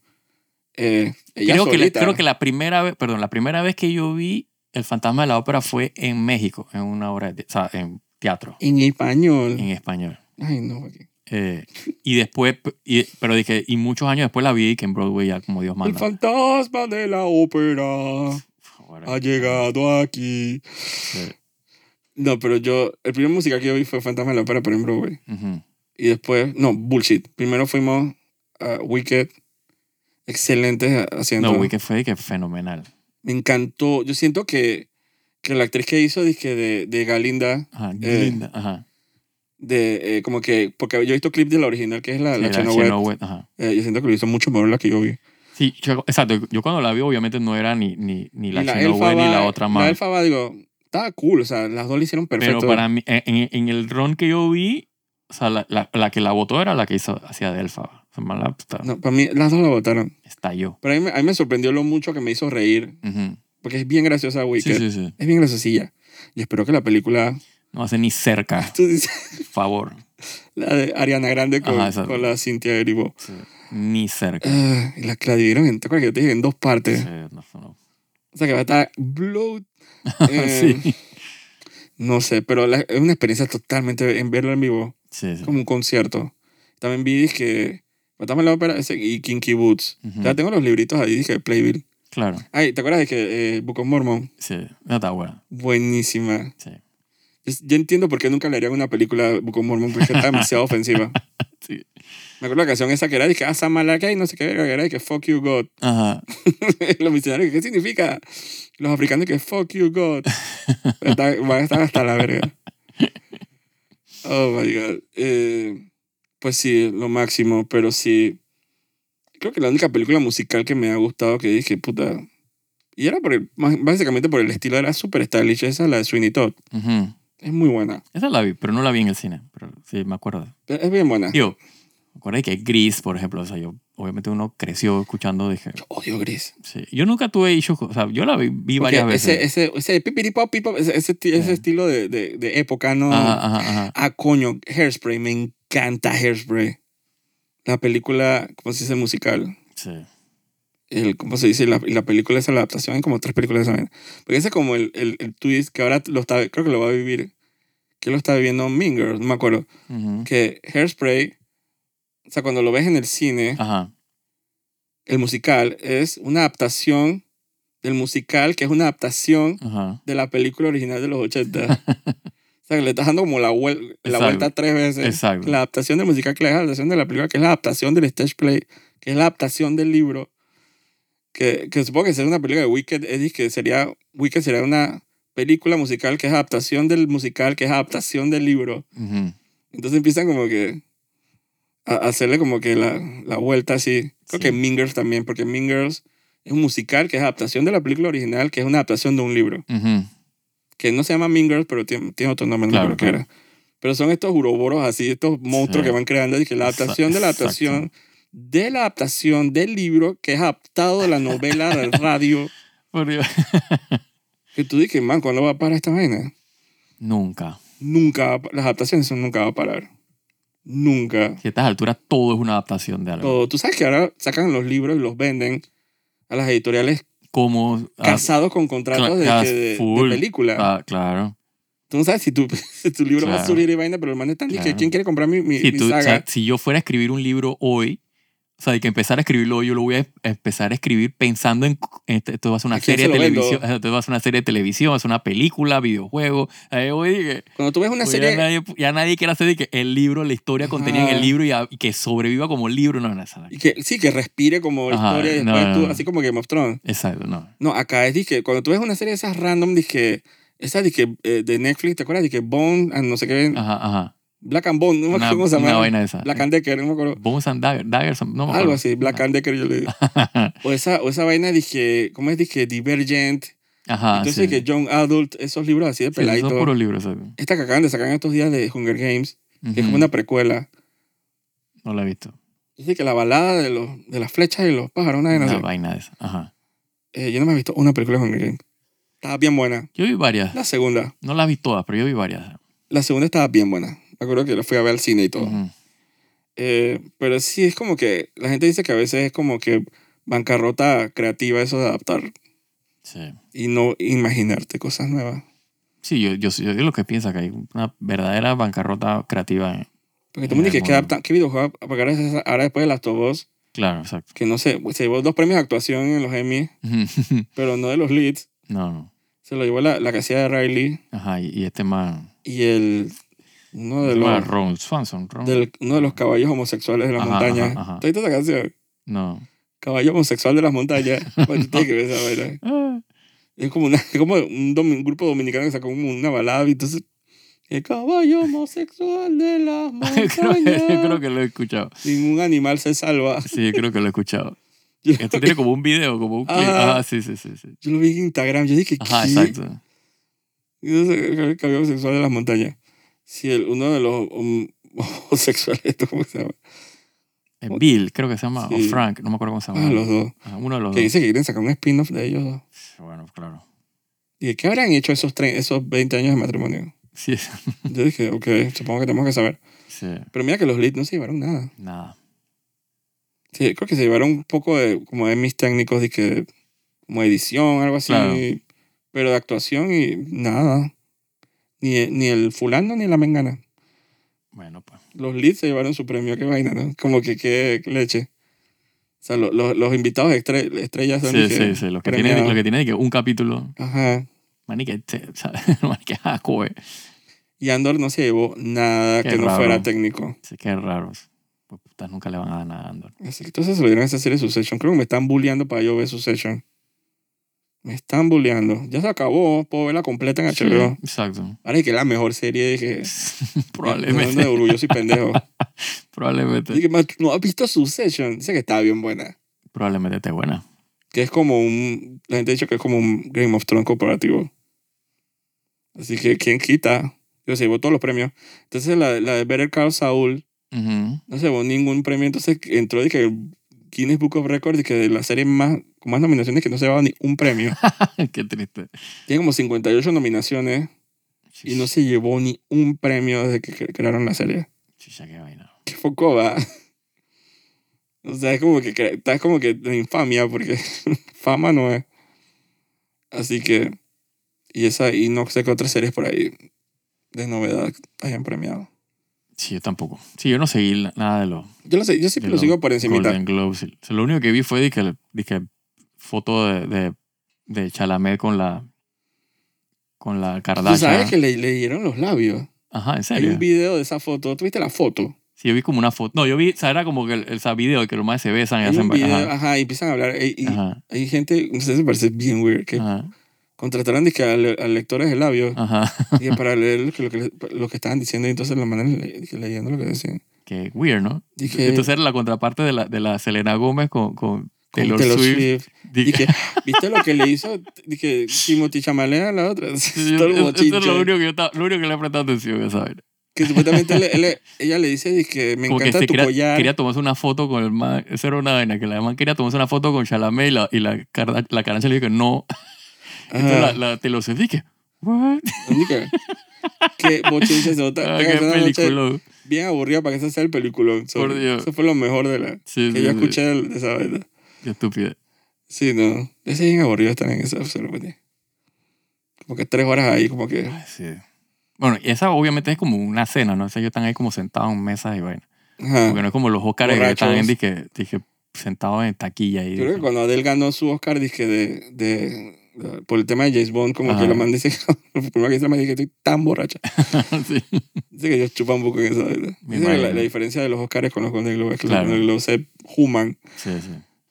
eh, ella Creo que, la, creo que la primera vez, perdón, la primera vez que yo vi el fantasma de la ópera fue en México, en una obra, de, o sea, en teatro, En español. en español. Ay, no. Joaquín. Eh, y después, y, pero dije, y muchos años después la vi que en Broadway ya como Dios El manda. fantasma de la ópera ha llegado aquí. sí. No, pero yo, el primer musical que yo vi fue Fantasma de la ópera, pero en Broadway. Y después, no, bullshit. Primero fuimos a Wicked. Excelentes haciendo. No, Wicked fue que fenomenal. Me encantó. Yo siento que, que la actriz que hizo dizque de, de Galinda, Ajá, Eh, linda, ajá. De eh, como que, porque yo he visto clips de la original, que es la, Sí, la la Cheno Wet. Wet, ajá. Eh, yo siento que lo hizo mucho mejor la que yo vi. Sí, yo- exacto. Yo cuando la vi, obviamente no era ni, ni, ni la, Cheno Wet ni la otra La más. elfa va, digo, estaba cool. O sea, las dos le hicieron perfecto. Pero para mí, en, en- el ron que yo vi, o sea, la, la, la que la votó era la que hizo hacia Delfa. O sea, la- está- No, para mí, las dos la votaron. estalló. Pero a mí, me- a mí me sorprendió lo mucho que me hizo reír. Ujú. Porque es bien graciosa Sí, Wicked. sí, sí. Es bien graciosilla. Y espero que la película... No hace ni cerca, Tú dices, por favor. la de Ariana Grande con, Ajá, exacto. con la Cintia Erivo. Sí, Ni cerca. Y la, la dividieron en, ¿te acuerdas que yo te dije? en dos partes. Sí, no, no. O sea que va a estar blow. [LAUGHS] eh, sí. No sé, pero la- es una experiencia totalmente en verlo en vivo, Sí, sí. como un concierto. También vi que Fantasma de la ópera ese, y Kinky Boots. Ujú. Ya tengo los libritos ahí, dije Playbill. Claro. Ay, ¿te acuerdas de que eh, Book of Mormon? Sí, no está buena. Buenísima. Sí. Yo, entiendo por qué nunca le harían una película of Mormon, porque está demasiado [LAUGHS] ofensiva. Sí. Me acuerdo la canción esa que era de que ah, Samalaka y no sé qué, que era que fuck you God. Ajá. [LAUGHS] Los misionarios, ¿qué significa? Los africanos que fuck you God. Está- [LAUGHS] van a estar hasta la verga. Oh my God. Eh, pues sí, lo máximo, pero sí. Creo que la única película musical que me ha gustado que dije, puta. Y era por el, básicamente por el estilo, era super stylish. Esa, la de Sweeney Todd. Ujú. Es muy buena. Esa la vi, pero no la vi en el cine. Pero sí, me acuerdo. Es bien buena. Yo, me acuerdo que Gris, por ejemplo, o sea, yo, obviamente uno creció escuchando, dije, Odio Gris. sí. Yo nunca tuve issues, o sea, yo la vi, vi varias veces. ese, ese, ese pipiri pop, pip-pop, ese, ese, ese estilo de, de, de época, ¿no? Ajá, ajá, ajá. Ah, coño, Hairspray, me encanta Hairspray. La película, ¿cómo se dice? Musical. Sí. El, ¿Cómo se dice? La, la película es la adaptación, hay como tres películas de esa. Porque ese es como el, el, el twist que ahora lo está, creo que lo va a vivir. Que lo está viviendo Mean Girls, no me acuerdo. Ujú. Que Hairspray, o sea, cuando lo ves en el cine, Ajá. el musical es una adaptación del musical, que es una adaptación Ajá. de la película original de los 80. [LAUGHS] o sea, que le estás dando como la, vuel- la vuelta tres veces. Exacto. La adaptación del musical, que es la adaptación de la película, que es la adaptación del stage play, que es la adaptación del libro. Que, que supongo que será una película de Wicked, es que sería, Wicked sería una película musical que es adaptación del musical, que es adaptación del libro. Ujú. Entonces empiezan como que a a hacerle como que la, la vuelta así. Creo Sí. que Mean Girls también, porque Mean Girls es un musical que es adaptación de la película original, que es una adaptación de un libro. Ujú. Que no se llama Mean Girls, pero tiene, tiene otro nombre, no Claro, qué claro. era. Pero son estos uroboros así, estos monstruos Sí. que van creando. Y que la adaptación de la Exacto. adaptación de la adaptación del libro que es adaptado de la novela de [LAUGHS] radio. Por Dios. Que tú dices, man, ¿cuándo va a parar esta vaina? Nunca. Nunca, va a pa- las adaptaciones son nunca va a parar. Nunca. Si a estas alturas todo es una adaptación de algo. Todo. Tú sabes que ahora sacan los libros y los venden a las editoriales Como. ah, casados con contratos de, de- película. ah, claro. Tú no sabes si tu, [LAUGHS] tu libro va a Claro. surgir y vaina, pero el man está Claro. ¿quién quiere comprar mi, mi, Si, mi tú- o saga? sea, si yo fuera a escribir un libro hoy, O sea, de que empezar a escribirlo, yo lo voy a em- empezar a escribir pensando en este- esto va a ser una ¿A quién serie de televisión, esto va a ser una serie de televisión, va a ser una película, videojuego. Ahí voy y que, Cuando tú ves una pues serie, ya, nadie, ya nadie quiere hacer de que el libro, la historia contenida en el libro y, a- y que sobreviva como libro, no, no, esa- y que, sí, que respire como Ajá, historia no, después no, tú, no. así como Game of Thrones. Exacto, no. No, acá es dije, cuando tú ves una serie de esas random, dije, esa dije, eh, de Netflix, ¿te acuerdas? Dije, Bone, and no sé qué, Ajá, ajá. Black and Bone, no me Una, acuerdo cómo se una llama. vaina esa. Black and Decker, no me acuerdo. Bones and Dagger- Daggers, no me Algo acuerdo. así, Black and Decker yo le digo. [LAUGHS] O esa, o esa vaina dije, ¿cómo es? Dije, Divergent. Ajá, Entonces sí. que Young Adult, esos libros así de Sí, esos peladito. puros libros. exacto. Esta que acaban de sacar en estos días de Hunger Games, que es como una precuela. No la he visto. Dice que la balada de, los, de las flechas y los pájaros, una Una vaina de esa. Ajá. Eh, yo no me he visto una película de Hunger Games. Estaba bien buena. Yo vi varias. La segunda. No las vi todas, pero yo vi varias. La segunda estaba bien buena. Me acuerdo que la fui a ver al cine y todo. Ujú. Eh, pero sí es como que la gente dice que a veces es como que bancarrota creativa eso de adaptar Sí. y no imaginarte cosas nuevas. Sí, yo, yo, yo digo lo que piensa que hay una verdadera bancarrota creativa. en- Porque todo el mundo En dice el que adaptan, ¿qué videojuego? Ahora, es- ahora después de las Tobos, Claro, exacto. que no sé, se llevó dos premios de actuación en los Emmy, [LAUGHS] pero no de los leads. no, no. Se lo llevó la, la que hacía de Riley Ajá, y, y este man. y el uno de los, man, Ron Swanson. Ron. del- uno de los caballos homosexuales de la Ajá, montaña. ajá. ¿Te has canción? No. Caballo homosexual de las montañas. [LAUGHS] Bueno, tú tienes que ver esa vaina. Ah, Es como, una, es como un, grupo dominicano que sacó una balada y entonces... El caballo homosexual de las [LAUGHS] creo, montañas. que, creo que lo he escuchado. Ningún animal se salva. Sí, creo que lo he escuchado. [LAUGHS] Yo, Esto tiene como un video, como un clip. Ajá. Ajá, sí, sí, sí. sí. yo lo vi en Instagram. Yo dije, Ajá, ¿qué? exacto. Entonces, El caballo homosexual de las montañas. Sí, el, uno de los hom- [LAUGHS] homosexuales, ¿esto [LAUGHS] ¿cómo se llama? Eh, Bill, creo que se llama. O. Frank, no me acuerdo cómo se Ah, llama. los dos. Ajá, uno de los Que dos. dice que quieren sacar un spin-off de ellos dos. Bueno, claro. ¿Y qué habrán hecho esos, esos 20 años de matrimonio? Sí, [LAUGHS] Yo dije, ok, supongo que tenemos que saber. sí, Pero mira que los leads no se llevaron nada. nada. Sí, creo que se llevaron un poco de, como de mis técnicos, de que, como edición, algo así. Claro. Pero de actuación y nada. Ni, ni el fulano ni la mengana. Bueno, pues. Los leads se llevaron su premio, qué vaina, ¿no? Como que qué leche. O sea, lo- lo- los invitados estre- estrellas son Sí, sí, sí. Los que tienen, los que tienen que un capítulo. Ajá. Manique, [LAUGHS] manique, jaco, eh. Y Andor no se llevó nada Qué que no raro. fuera técnico. Sí, qué raros. Pues putas nunca le van a dar nada a Andor. Así que entonces se lo dieron a esa serie Succession. Creo que me están bulleando para yo ver Succession. Me están bulleando. Ya se acabó. Puedo verla completa en Sí, HBO. exacto. Ahora que es la mejor serie. Dije, de [LAUGHS] Probablemente. orgulloso y pendejo. [LAUGHS] probablemente. Dije, "Ma, ¿no has visto Succession? Dice que está bien buena. Probablemente esté buena. Que es como un... La gente ha dicho que es como un Game of Thrones corporativo. Así que, ¿quién quita? Yo se llevó todos los premios. Entonces, la, la de Better Call Saul no se llevó ningún premio. Entonces, entró de que Guinness Book of Records, que de la serie más, con más nominaciones que no se llevaba ni un premio. [LAUGHS] qué triste. Tiene como 58 nominaciones y no se llevó ni un premio desde que cre- crearon la serie. Chicha, qué vaina. Qué foco va. O sea, es como que cre- está como que de infamia porque [LAUGHS] fama no es. Así que y esa y no sé qué otras series por ahí de novedad hayan premiado. Sí, yo tampoco. Sí, yo no seguí nada de los Yo lo sé, yo siempre lo los sigo por encima. Golden Globes. O sea, lo único que vi fue de que, de que foto de, de, de Chalamet con la con la Tú Kardashian. sabes que le, le dieron los labios. Ajá, en Hay serio. un video de esa foto. ¿Tuviste la foto? Sí, yo vi como una foto. No, yo vi, o sea, era como que el, el- esa video de que los más se besan y Hay hacen. un video, ajá, ajá, y empiezan a hablar. Y, y ajá, hay gente, no sé, se parece bien weird, que ajá, contrataron dizque, a, le- a lectores de labios ajá. [LAUGHS] y para leer lo que, lo, que, [LAUGHS] lo que estaban diciendo y entonces la manera le- leyendo lo que decían. Qué weird, ¿no? Dije, Entonces era la contraparte de la, de la Selena Gómez con, con Taylor, Taylor Swift. Swift. Dije, [LAUGHS] ¿viste lo que le hizo? Dije, Timothy Chalamet a la otra. yo- Todo eso- eso es lo único que yo estaba- lo único que le he prestado atención a saber. Que supuestamente él- él- ella le dice, dije, me Como que encanta se tu quería, collar. quería tomarse una foto con el man. Esa era una vaina, que la man quería tomarse una foto con Chalamet y la, y la, la Kardashian le dijo que no. Entonces la, la Swift dije, ¿what? Dije, qué [LAUGHS] bochinche se nota. Ah, qué película. Bien aburrida para que ese sea el peliculón. So, Por Dios. Eso fue lo mejor de la, Sí, que sí, yo sí. escuché de, esa vaina. Qué estúpida. Sí, no. Es bien aburrido estar en esa ceremonia. Como que tres horas ahí, como que... Ay, sí. Bueno, y esa obviamente es como una cena, ¿no? O sea, ellos están ahí como sentados en mesas y vaina. Ajá. Porque no es como los Oscars que están dije, dije, sentados en taquilla. Y Yo creo que cuando Adele ganó su Oscar, dije, de, de- por el tema de James Bond, como Ajá. que la man dice, primero que dice la man dice que estoy tan borracha. [LAUGHS] sí. Dice que ellos chupan un poco en eso. Que la, la diferencia de los Oscars con los Golden Globes es que Claro. los Golden Globes se human. sí, sí.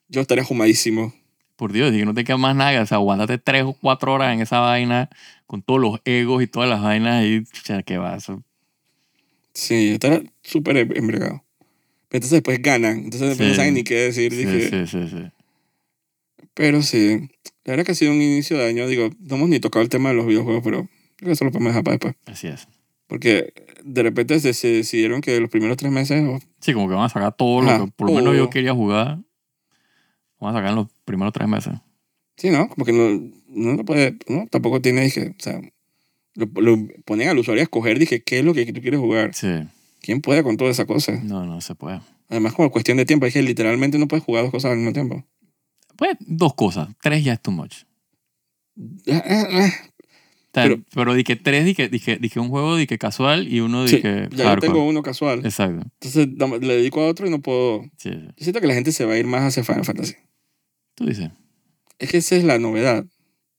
Yo estaría humadísimo. Por Dios, dije, no te queda más nada. O sea, aguántate tres o cuatro horas en esa vaina con todos los egos y todas las vainas y, chucha, ¿qué va? Eso, Sí, yo estaría súper em- embriagado. Entonces después ganan. Entonces no Sí. saben ni qué decir. sí, dije, sí, sí, sí. Pero sí, la verdad que ha sido un inicio de año. Digo, no hemos ni tocado el tema de los videojuegos, pero creo que eso lo podemos dejar para después. Así es. Porque de repente se, decidieron que los primeros tres meses oh, Sí, como que van a sacar todo lo que por lo menos yo quería jugar. Van a sacar en los primeros tres meses. Sí, ¿no? Como que no, no lo puede, no, tampoco tiene, dije, o sea, lo, lo ponen al usuario a escoger, dije, ¿qué es lo que tú quieres jugar? Sí. ¿Quién puede con toda esa cosa? No, no se puede. Además, como cuestión de tiempo, es que literalmente no puedes jugar dos cosas al mismo tiempo. Pues dos cosas. Tres ya es too much. Ah. O sea, Pero- pero, dije tres, dije, dije, dije un juego dije casual y uno Sí, dije ya yo hardcore. tengo uno casual. Exacto. Entonces le dedico a otro y no puedo... Sí, sí. Yo siento que la gente se va a ir más hacia Final Fantasy. Tú dices. Es que esa es la novedad.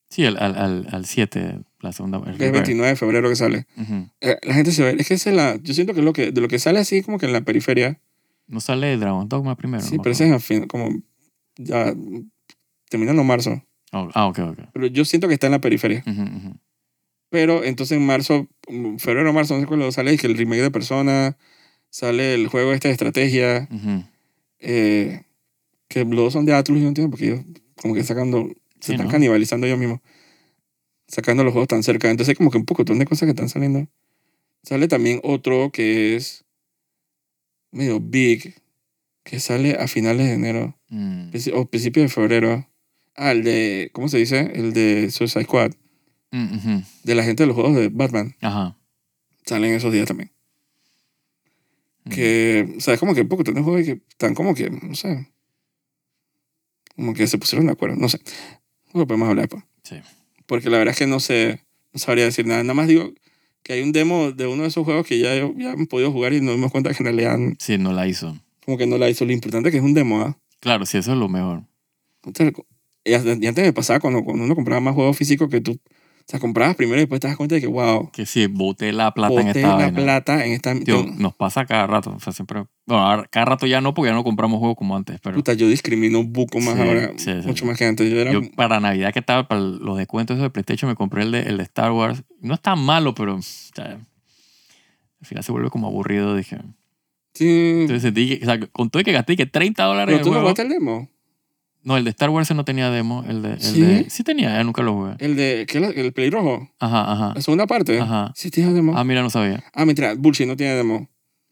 Sí, al 7, al, al, al siete, la segunda. el es revert. 29 de febrero que sale. Ujú. Eh, La gente se va a ir. Es que esa es la... Yo siento que es lo que, de lo que sale así como que en la periferia. No sale Dragon Dogma primero. sí, no pero ese es al como... Ya... Terminando marzo. Oh, ah, ok, ok. Pero yo siento que está en la periferia. Pero entonces en marzo, febrero, marzo, no sé cuándo sale, es que el remake de Persona, sale el juego este de estrategia, eh, que los dos son de Atlus, yo no entiendo porque ellos como que sacando, se Sí, están ¿no? canibalizando ellos mismos, sacando los juegos tan cerca. Entonces hay como que un poco de cosas que están saliendo. Sale también otro que es medio big, que sale a finales de enero Mm. o principios de febrero. Ah, el de, ¿cómo se dice? El de Suicide Squad, Mm, ujú. de la gente de los juegos de Batman. Ajá. Salen esos días también. Mm. Que, o sea, es como que poco de juegos que están como que, no sé, como que se pusieron de acuerdo, no sé. No lo podemos hablar después. Sí. Porque la verdad es que no sé, no sabría decir nada. Nada más digo que hay un demo de uno de esos juegos que ya, ya han podido jugar y nos dimos cuenta que en realidad Sí, no la hizo. Como que no la hizo. Lo importante es que es un demo, ¿ah? Claro, sí, eso es lo mejor. Entonces, Y antes me pasaba cuando, cuando uno compraba más juegos físicos que tú, o sea, comprabas primero y después te das cuenta de que, wow, Que sí, boté la plata en boté esta la vaina. plata en esta... Tío, nos pasa cada rato. O sea, siempre. Bueno, cada rato ya no, porque ya no compramos juegos como antes. Pero Puta, yo discrimino un buco más Sí, ahora, sí, sí, mucho más que antes. Yo era... yo para Navidad que estaba, para los descuentos de PlayStation, me compré el de, el de Star Wars. No es tan malo, pero. o sea, al final se vuelve como aburrido. Dije. Sí. Entonces sentí que. O sea, con todo que gasté que 30 dólares Pero tú no jugaste el demo. No, el de Star Wars no tenía demo. El de. El ¿Sí? de sí tenía, ya nunca lo jugué. El de, ¿qué la- el Play Rojo? Ajá, ajá. La segunda parte. Ajá. Sí tiene demo. Ah, Ah, mira, no sabía. mentira, Bullshit no tiene demo.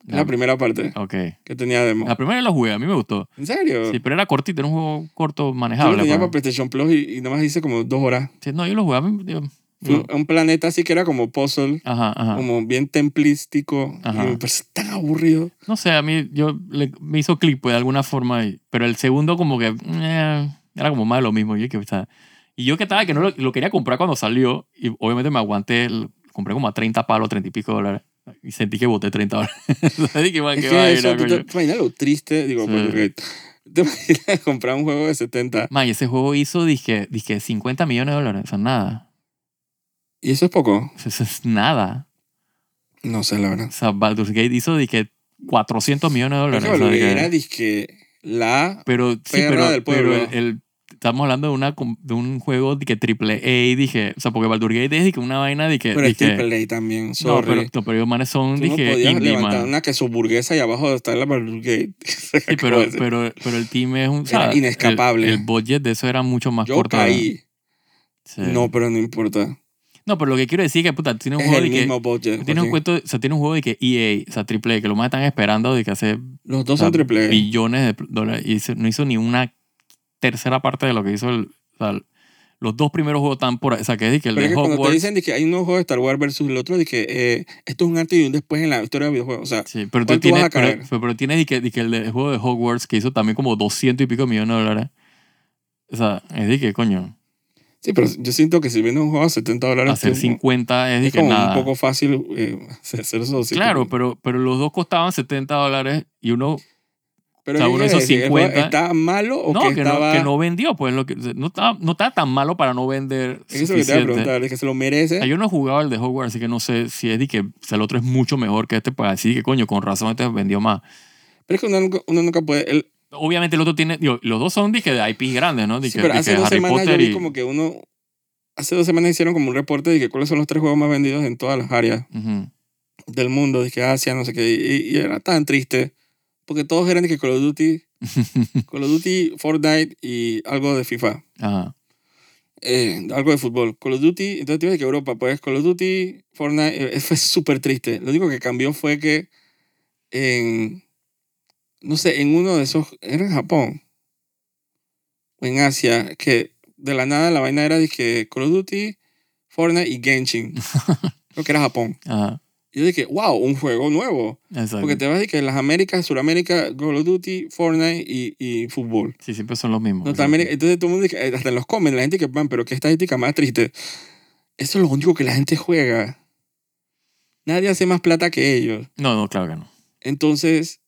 Ya. la primera parte Ok. que tenía demo. La primera lo jugué, a mí me gustó. ¿En serio? Sí, pero era cortito, era un juego corto, Yo lo manejable. tenía pues. para PlayStation Plus y, y nada más hice como dos horas. Sí, no, yo lo jugué. a mí, yo- Yo- un planeta así que era como puzzle, Ajá, ajá. como bien templístico. Ajá. Y me pareció tan aburrido. No sé, a mí yo le- me hizo clic pues, de alguna forma, pero el segundo como que eh, era como más de lo mismo. Y, que, o sea, y yo que estaba que no lo, lo quería comprar cuando salió y obviamente me aguanté, lo compré como a 30 palos, 30 y pico dólares y sentí que boté 30 dólares. [LAUGHS] Dije, "Man, Es que eso, ¿tú coño". te te imaginas lo triste? Digo, Sí. porque te imaginas [LAUGHS] comprar un juego de 70 Man, y ese juego hizo, dije, dije 50 millones de dólares, o sea, nada. Y eso es poco. Eso es nada. No sé, la verdad. O sea, Baldur's Gate hizo, dije, 400 millones de Es dólares. que o sea, Baldur's dije- Gate era disque la Pero sí, pero, del pero el, el- estamos hablando de, una, de un juego de que triple A, dije, o sea, porque Baldur's Gate es de que una vaina de que... Pero es dije, triple A también, no, sorry. pero, no, pero ellos manes son, Tú no dije, podías indie, levantar man. una queso burguesa y abajo está la Baldur's Gate. [LAUGHS] Sí, pero, de pero, pero el team es un... o sea, inescapable. El, el budget de eso era mucho más Yo corto. caí. Sí. No, pero no importa. No, pero lo que quiero decir es que, puta, tienes un Es juego el de que... mismo budget. Tienes un cuento, o sea, tienes un juego de que EA, o sea, triple A, que lo más están esperando de que hace Los dos o sea, son triple A. billones de dólares y no hizo ni una tercera parte de lo que hizo el, o sea, los dos primeros juegos están por. O sea, que es de que el Pero es de que cuando te Hogwarts. dicen de que hay un nuevo juego de Star Wars versus el otro, de que eh, esto es un antes y un después en la historia del videojuego. O sea, Sí, pero tú ¿Cuánto tienes, a pero, pero, pero tienes de que, de que el, de- el juego de Hogwarts que hizo también como 200 y pico millones de dólares. O sea, es de que, coño. Sí, pero yo siento que si viene un juego a 70 dólares, Hacer tú- 50 es, que como nada. un poco fácil eh, hacer eso. sí, Claro, pero, pero los dos costaban 70 dólares y uno pero o sea, ¿qué uno quiere hizo decir? ¿El juego 50. ¿Está malo o no, que, que, estaba...? no, que no vendió, pues lo que, no, estaba, no estaba tan malo para no vender Es eso que te iba a preguntar, es que se lo merece. O sea, yo no he jugado el de Hogwarts, así que no sé si es de que o sea, el otro es mucho mejor que este para decir que coño, con razón este vendió más. Pero es que uno nunca, uno nunca puede... el- Obviamente el otro tiene, digo, los dos son que de IPs grandes, ¿no? De sí, pero de hace dos Harry semanas yo Potter vi y... como que uno... Hace dos semanas hicieron como un reporte de que cuáles son los tres juegos más vendidos en todas las áreas Ujú. del mundo, que Asia, no sé qué, y, y era tan triste, porque todos eran de que Call of Duty, [LAUGHS] Call of Duty, Fortnite y algo de FIFA, Ajá. eh, algo de fútbol. Call of Duty, entonces de que Europa, pues Call of Duty, Fortnite, eh, fue súper triste. Lo único que cambió fue que en, no sé, en uno de esos, era en Japón, o en Asia, que de la nada la vaina era de que Call of Duty, Fortnite y Genshin. [LAUGHS] Creo que era Japón. Ajá. Y yo dije, wow, un juego nuevo. Exacto. Porque te vas de que en las Américas, Suramérica, Call of Duty, Fortnite y, y fútbol. Sí, siempre son los mismos. Norteamérica, entonces todo el mundo, dice, hasta en los comments, la gente que, man, pero qué estadística más triste. Eso es lo único que la gente juega. Nadie hace más plata que ellos. No, no, claro que no. Entonces,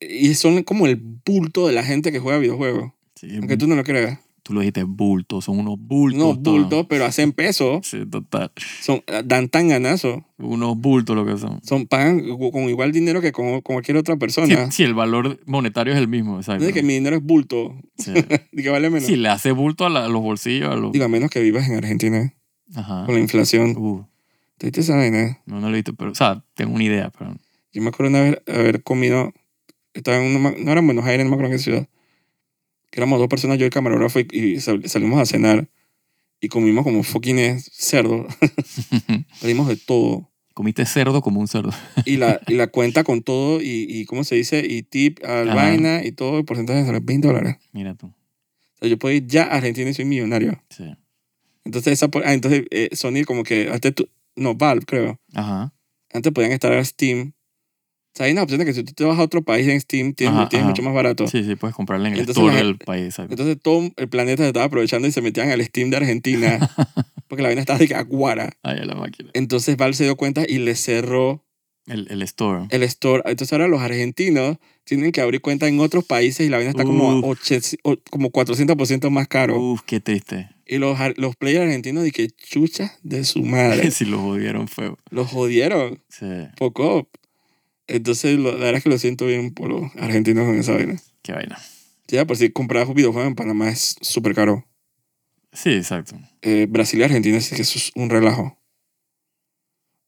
y son como el bulto de la gente que juega videojuegos. Sí, Aunque tú no lo creas. tú lo dijiste, bultos, son unos bultos. No, todos. bultos, pero hacen peso. Sí, total. Son, dan tan ganazo. Unos bultos lo que son. Son, pagan con igual dinero que con, con cualquier otra Sí, persona. sí, el valor monetario es el mismo, exacto. Es que mi dinero es bulto. Sí. [LAUGHS] Que vale menos. Sí, le hace bulto a, la- a los bolsillos, a los... Digo, a menos que vivas en Argentina Ajá. con la inflación. Uh, ¿Te viste esa vaina? no, no lo he visto, pero, o sea, tengo una idea, pero... Yo me acuerdo una vez haber comido, estaba en una, no era en Buenos Aires, no me acuerdo en qué ciudad, que éramos dos personas, yo el camarógrafo, y, y sal- salimos a cenar y comimos como fucking cerdo, [LAUGHS] pedimos de todo. Comiste cerdo como un cerdo. Y la, y la [LAUGHS] cuenta con todo, y, y ¿cómo se dice? Y tip, al Ajá. vaina, y todo, el porcentaje de 20 dólares. Mira tú. O sea, yo puedo ir ya a Argentina y soy millonario. Sí. Entonces, esa, ah, entonces eh, Sony como que, antes tú, no, Valve creo, Ajá. antes podían estar en Steam. Sea, hay una opción de que si tú te vas a otro país en Steam, tienes, Ajá, tienes ajá. mucho más barato. Sí, sí, puedes comprarle en el Entonces store del país. Entonces todo el planeta se estaba aprovechando y se metían al Steam de Argentina [LAUGHS] porque la vaina estaba de que aguara. La máquina. Entonces Valve se dio cuenta y le cerró El, el store. el store. Entonces ahora los argentinos tienen que abrir cuenta en otros países y la vaina está como, Uf. oche- o- como 400% más caro. Uf, qué triste. Y los, los players argentinos de que chucha de su madre. [LAUGHS] si lo jodieron feo. los jodieron. Sí, Poco. Entonces lo- la verdad es que lo siento bien por los argentinos con esa vaina. qué vaina. Ya, por si comprar videojuegos en Panamá es súper caro. Sí, exacto. Eh, Brasil y Argentina sí que eso es un relajo.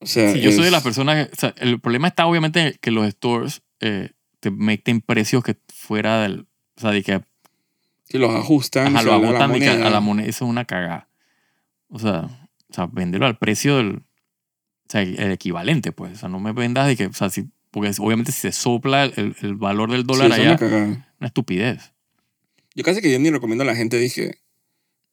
O sea, Sí, yo soy de es- las personas. o sea, el problema está obviamente que los stores eh, te meten precios que fuera del. O sea, de que que los ajustan ajá, o lo sea, a la de que moneda. a la moneda. Eso es una cagada. O sea, o sea, venderlo al precio del. O sea, el equivalente, pues. O sea, no me vendas de que. O sea, si, porque es- obviamente si se sopla el, el valor del Sí, dólar es allá, una cagada. una estupidez. Yo casi que yo ni recomiendo a la gente, dije,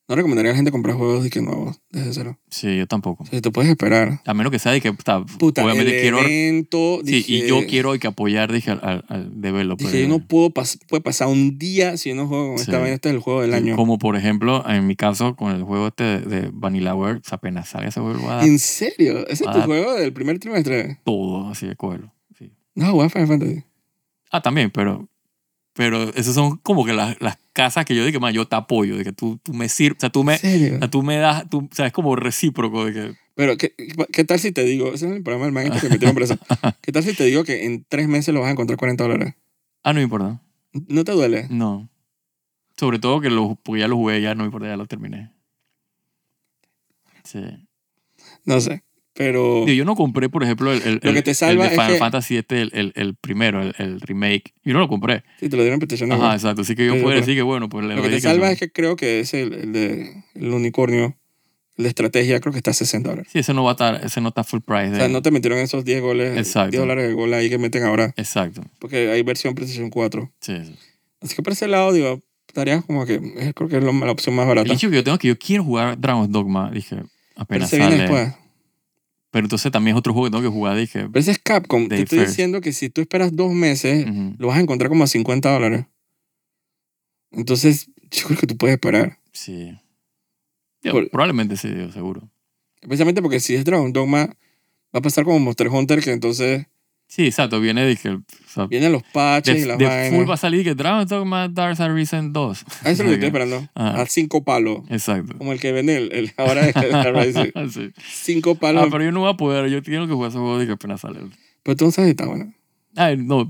no recomendaría a la gente comprar juegos dije, nuevos desde cero. Sí, yo tampoco. O sea, te puedes esperar. A menos que sea de que. sea, Puta, obviamente el quiero. evento, Sí, dije, y yo quiero hay que apoyar, dije, al, al, developer. Dije, yo no puedo pas puede pasar un día si yo no juego con Sí. esta vaina. Este es el juego del Sí, año. Como por ejemplo, en mi caso, con el juego este de, de Vanilla Works, apenas salga ese juego, ¿En serio? ¿Ese es tu juego del primer trimestre? todo así de cogerlo. Sí. No, jugar Final Fantasy. Ah, también, pero, pero esas son como que las, las casas que yo digo, más yo te apoyo, de que tú, tú me sirves, o sea, tú me, o sea, tú me das, tú, o sea, es como recíproco de que, Pero, ¿qué, ¿qué tal si te digo? Ese es el programa del man que metieron preso. [LAUGHS] ¿Qué tal si te digo que en tres meses lo vas a encontrar 40 dólares? ah, no me importa, ¿No te duele? no. Sobre todo que lo, porque ya lo jugué, ya no me importa, ya lo terminé. Sí. No sé. Pero yo no compré, por ejemplo, el, el, Lo que el- te el salva de es Final que- Fantasy este, el, el, el primero, el, el remake. Yo no lo compré. si te lo dieron en PlayStation Ajá, exacto. Así que yo Sí, puedo pero- decir que, bueno, pues le Lo que te salva es que creo que es el, el de el unicornio. El de estrategia creo que está a 60 dólares. Sí, ese no va a estar, ese no está full price. O de- sea, no te metieron esos 10 goles, Exacto. 10 dólares de gol ahí que meten ahora. Exacto. Porque hay versión PlayStation 4. Sí, sí. Así que por ese lado, digo, estaría como que eh, creo que es la opción más El barata. hecho que yo tengo que yo quiero jugar Dragon's Dogma, dije, Pero apenas se viene sale. después. Pero entonces también es otro juego que tengo que jugar, dije. Pero ese es Capcom. Te estoy first. diciendo que si tú esperas dos meses, lo vas a encontrar como a 50 dólares. Entonces, yo creo que tú puedes esperar. Sí. Yo, Por- probablemente sí, yo seguro. Especialmente porque si es Dragon Dogma, va a pasar como Monster Hunter, que entonces Sí, exacto. Viene de que... o sea, vienen los patches de, y las de vainas. full va a salir que Dragon Dogma Dark Arisen 2. Ah, eso es lo que estoy esperando. Ajá. A cinco palos. Exacto. Como el que vende el, el- ahora el. [LAUGHS] Sí. Cinco palos. Ah, pero yo no voy a poder. Yo tengo que jugar ese juego de que apenas sale. Pero tú no sabes si está bueno. Ay, no.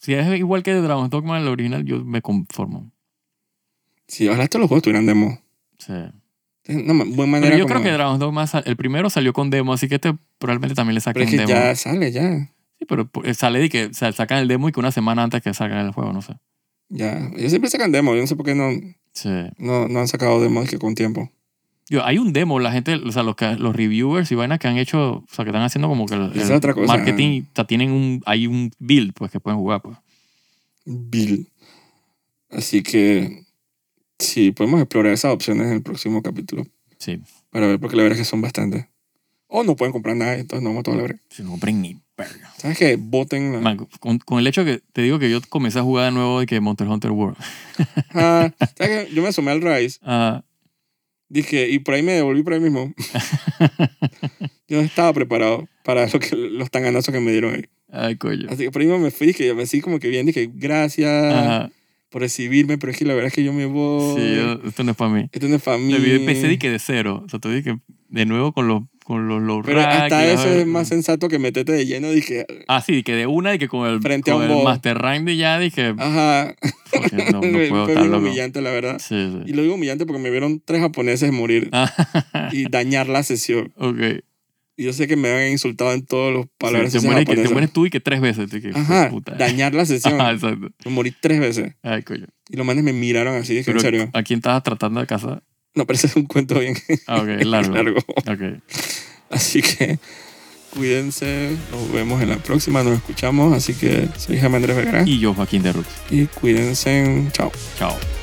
Si es igual que Dragon Dogma, el original, yo me conformo. Sí, ojalá todos los juegos tuvieran demo. Sí. No, buena manera Pero yo como- creo que Dragon Dogma, el primero salió con demo, así que este probablemente también le Pero saquen es que demo. ya sale, ya. Sí, pero pues, sale de que o sea, sacan el demo y que una semana antes que salga el juego, no sé. Ya. Ellos siempre sacan demo. Yo no sé por qué no, Sí. no, no han sacado demos que con tiempo. Yo, hay un demo, la gente, o sea, los, que- los reviewers y vainas que han hecho, o sea, que están haciendo como que el, el otra cosa. marketing, o sea, tienen un, hay un build, pues, que pueden jugar, pues. Bill. Así que sí, podemos explorar esas opciones en el próximo capítulo. Sí. Para ver, porque la verdad es que son bastantes. O no pueden comprar nada, entonces no vamos a todo la verdad. Si no compren ni verga. ¿Sabes qué? Voten. la- Man, con, con el hecho que te digo que yo comencé a jugar de nuevo de que Monster Hunter World. [LAUGHS] Ah, ¿sabes qué? Yo me asomé al Rise. Ah, Dije, y por ahí me devolví por ahí mismo. [LAUGHS] Yo no estaba preparado para lo que, los tanganazos que me dieron ahí. ay, coño. Así que por ahí mismo me fui, dije, me así como que bien, dije, gracias Ajá. por recibirme, pero es que la verdad es que yo me voy. Sí, esto no es para mí. Esto no es para mí. Yo empecé de que de cero. O sea, te dije que de nuevo con los, con los low Pero rack hasta y eso es más sensato que meterte de lleno. Dije, Ah, sí, que de una y que con el, Frente a con un el. Master Rank de ya dije, ajá. no, no [LAUGHS] puedo Fue bien humillante, la verdad. Sí, Y sí. lo digo humillante porque me vieron tres japoneses morir Ah, y [LAUGHS] dañar la sesión. ok. Y yo sé que me han insultado en todos los palabras Sí, te, mueres, que- te mueres tú y que tres veces. que, Ajá, puta. dañar la sesión. Ajá, exacto. Me morí tres veces. Ay, coño. Y los manes me miraron así, dije, en serio. ¿A quién estabas tratando de casar? No, pero ese es un cuento bien Ah, ok, [LAUGHS] largo. largo. Así que cuídense, nos vemos en la próxima, nos escuchamos. Así que soy Jaime Andrés Vergara Y yo, Joaquín de Rux. y cuídense, chao. Chao.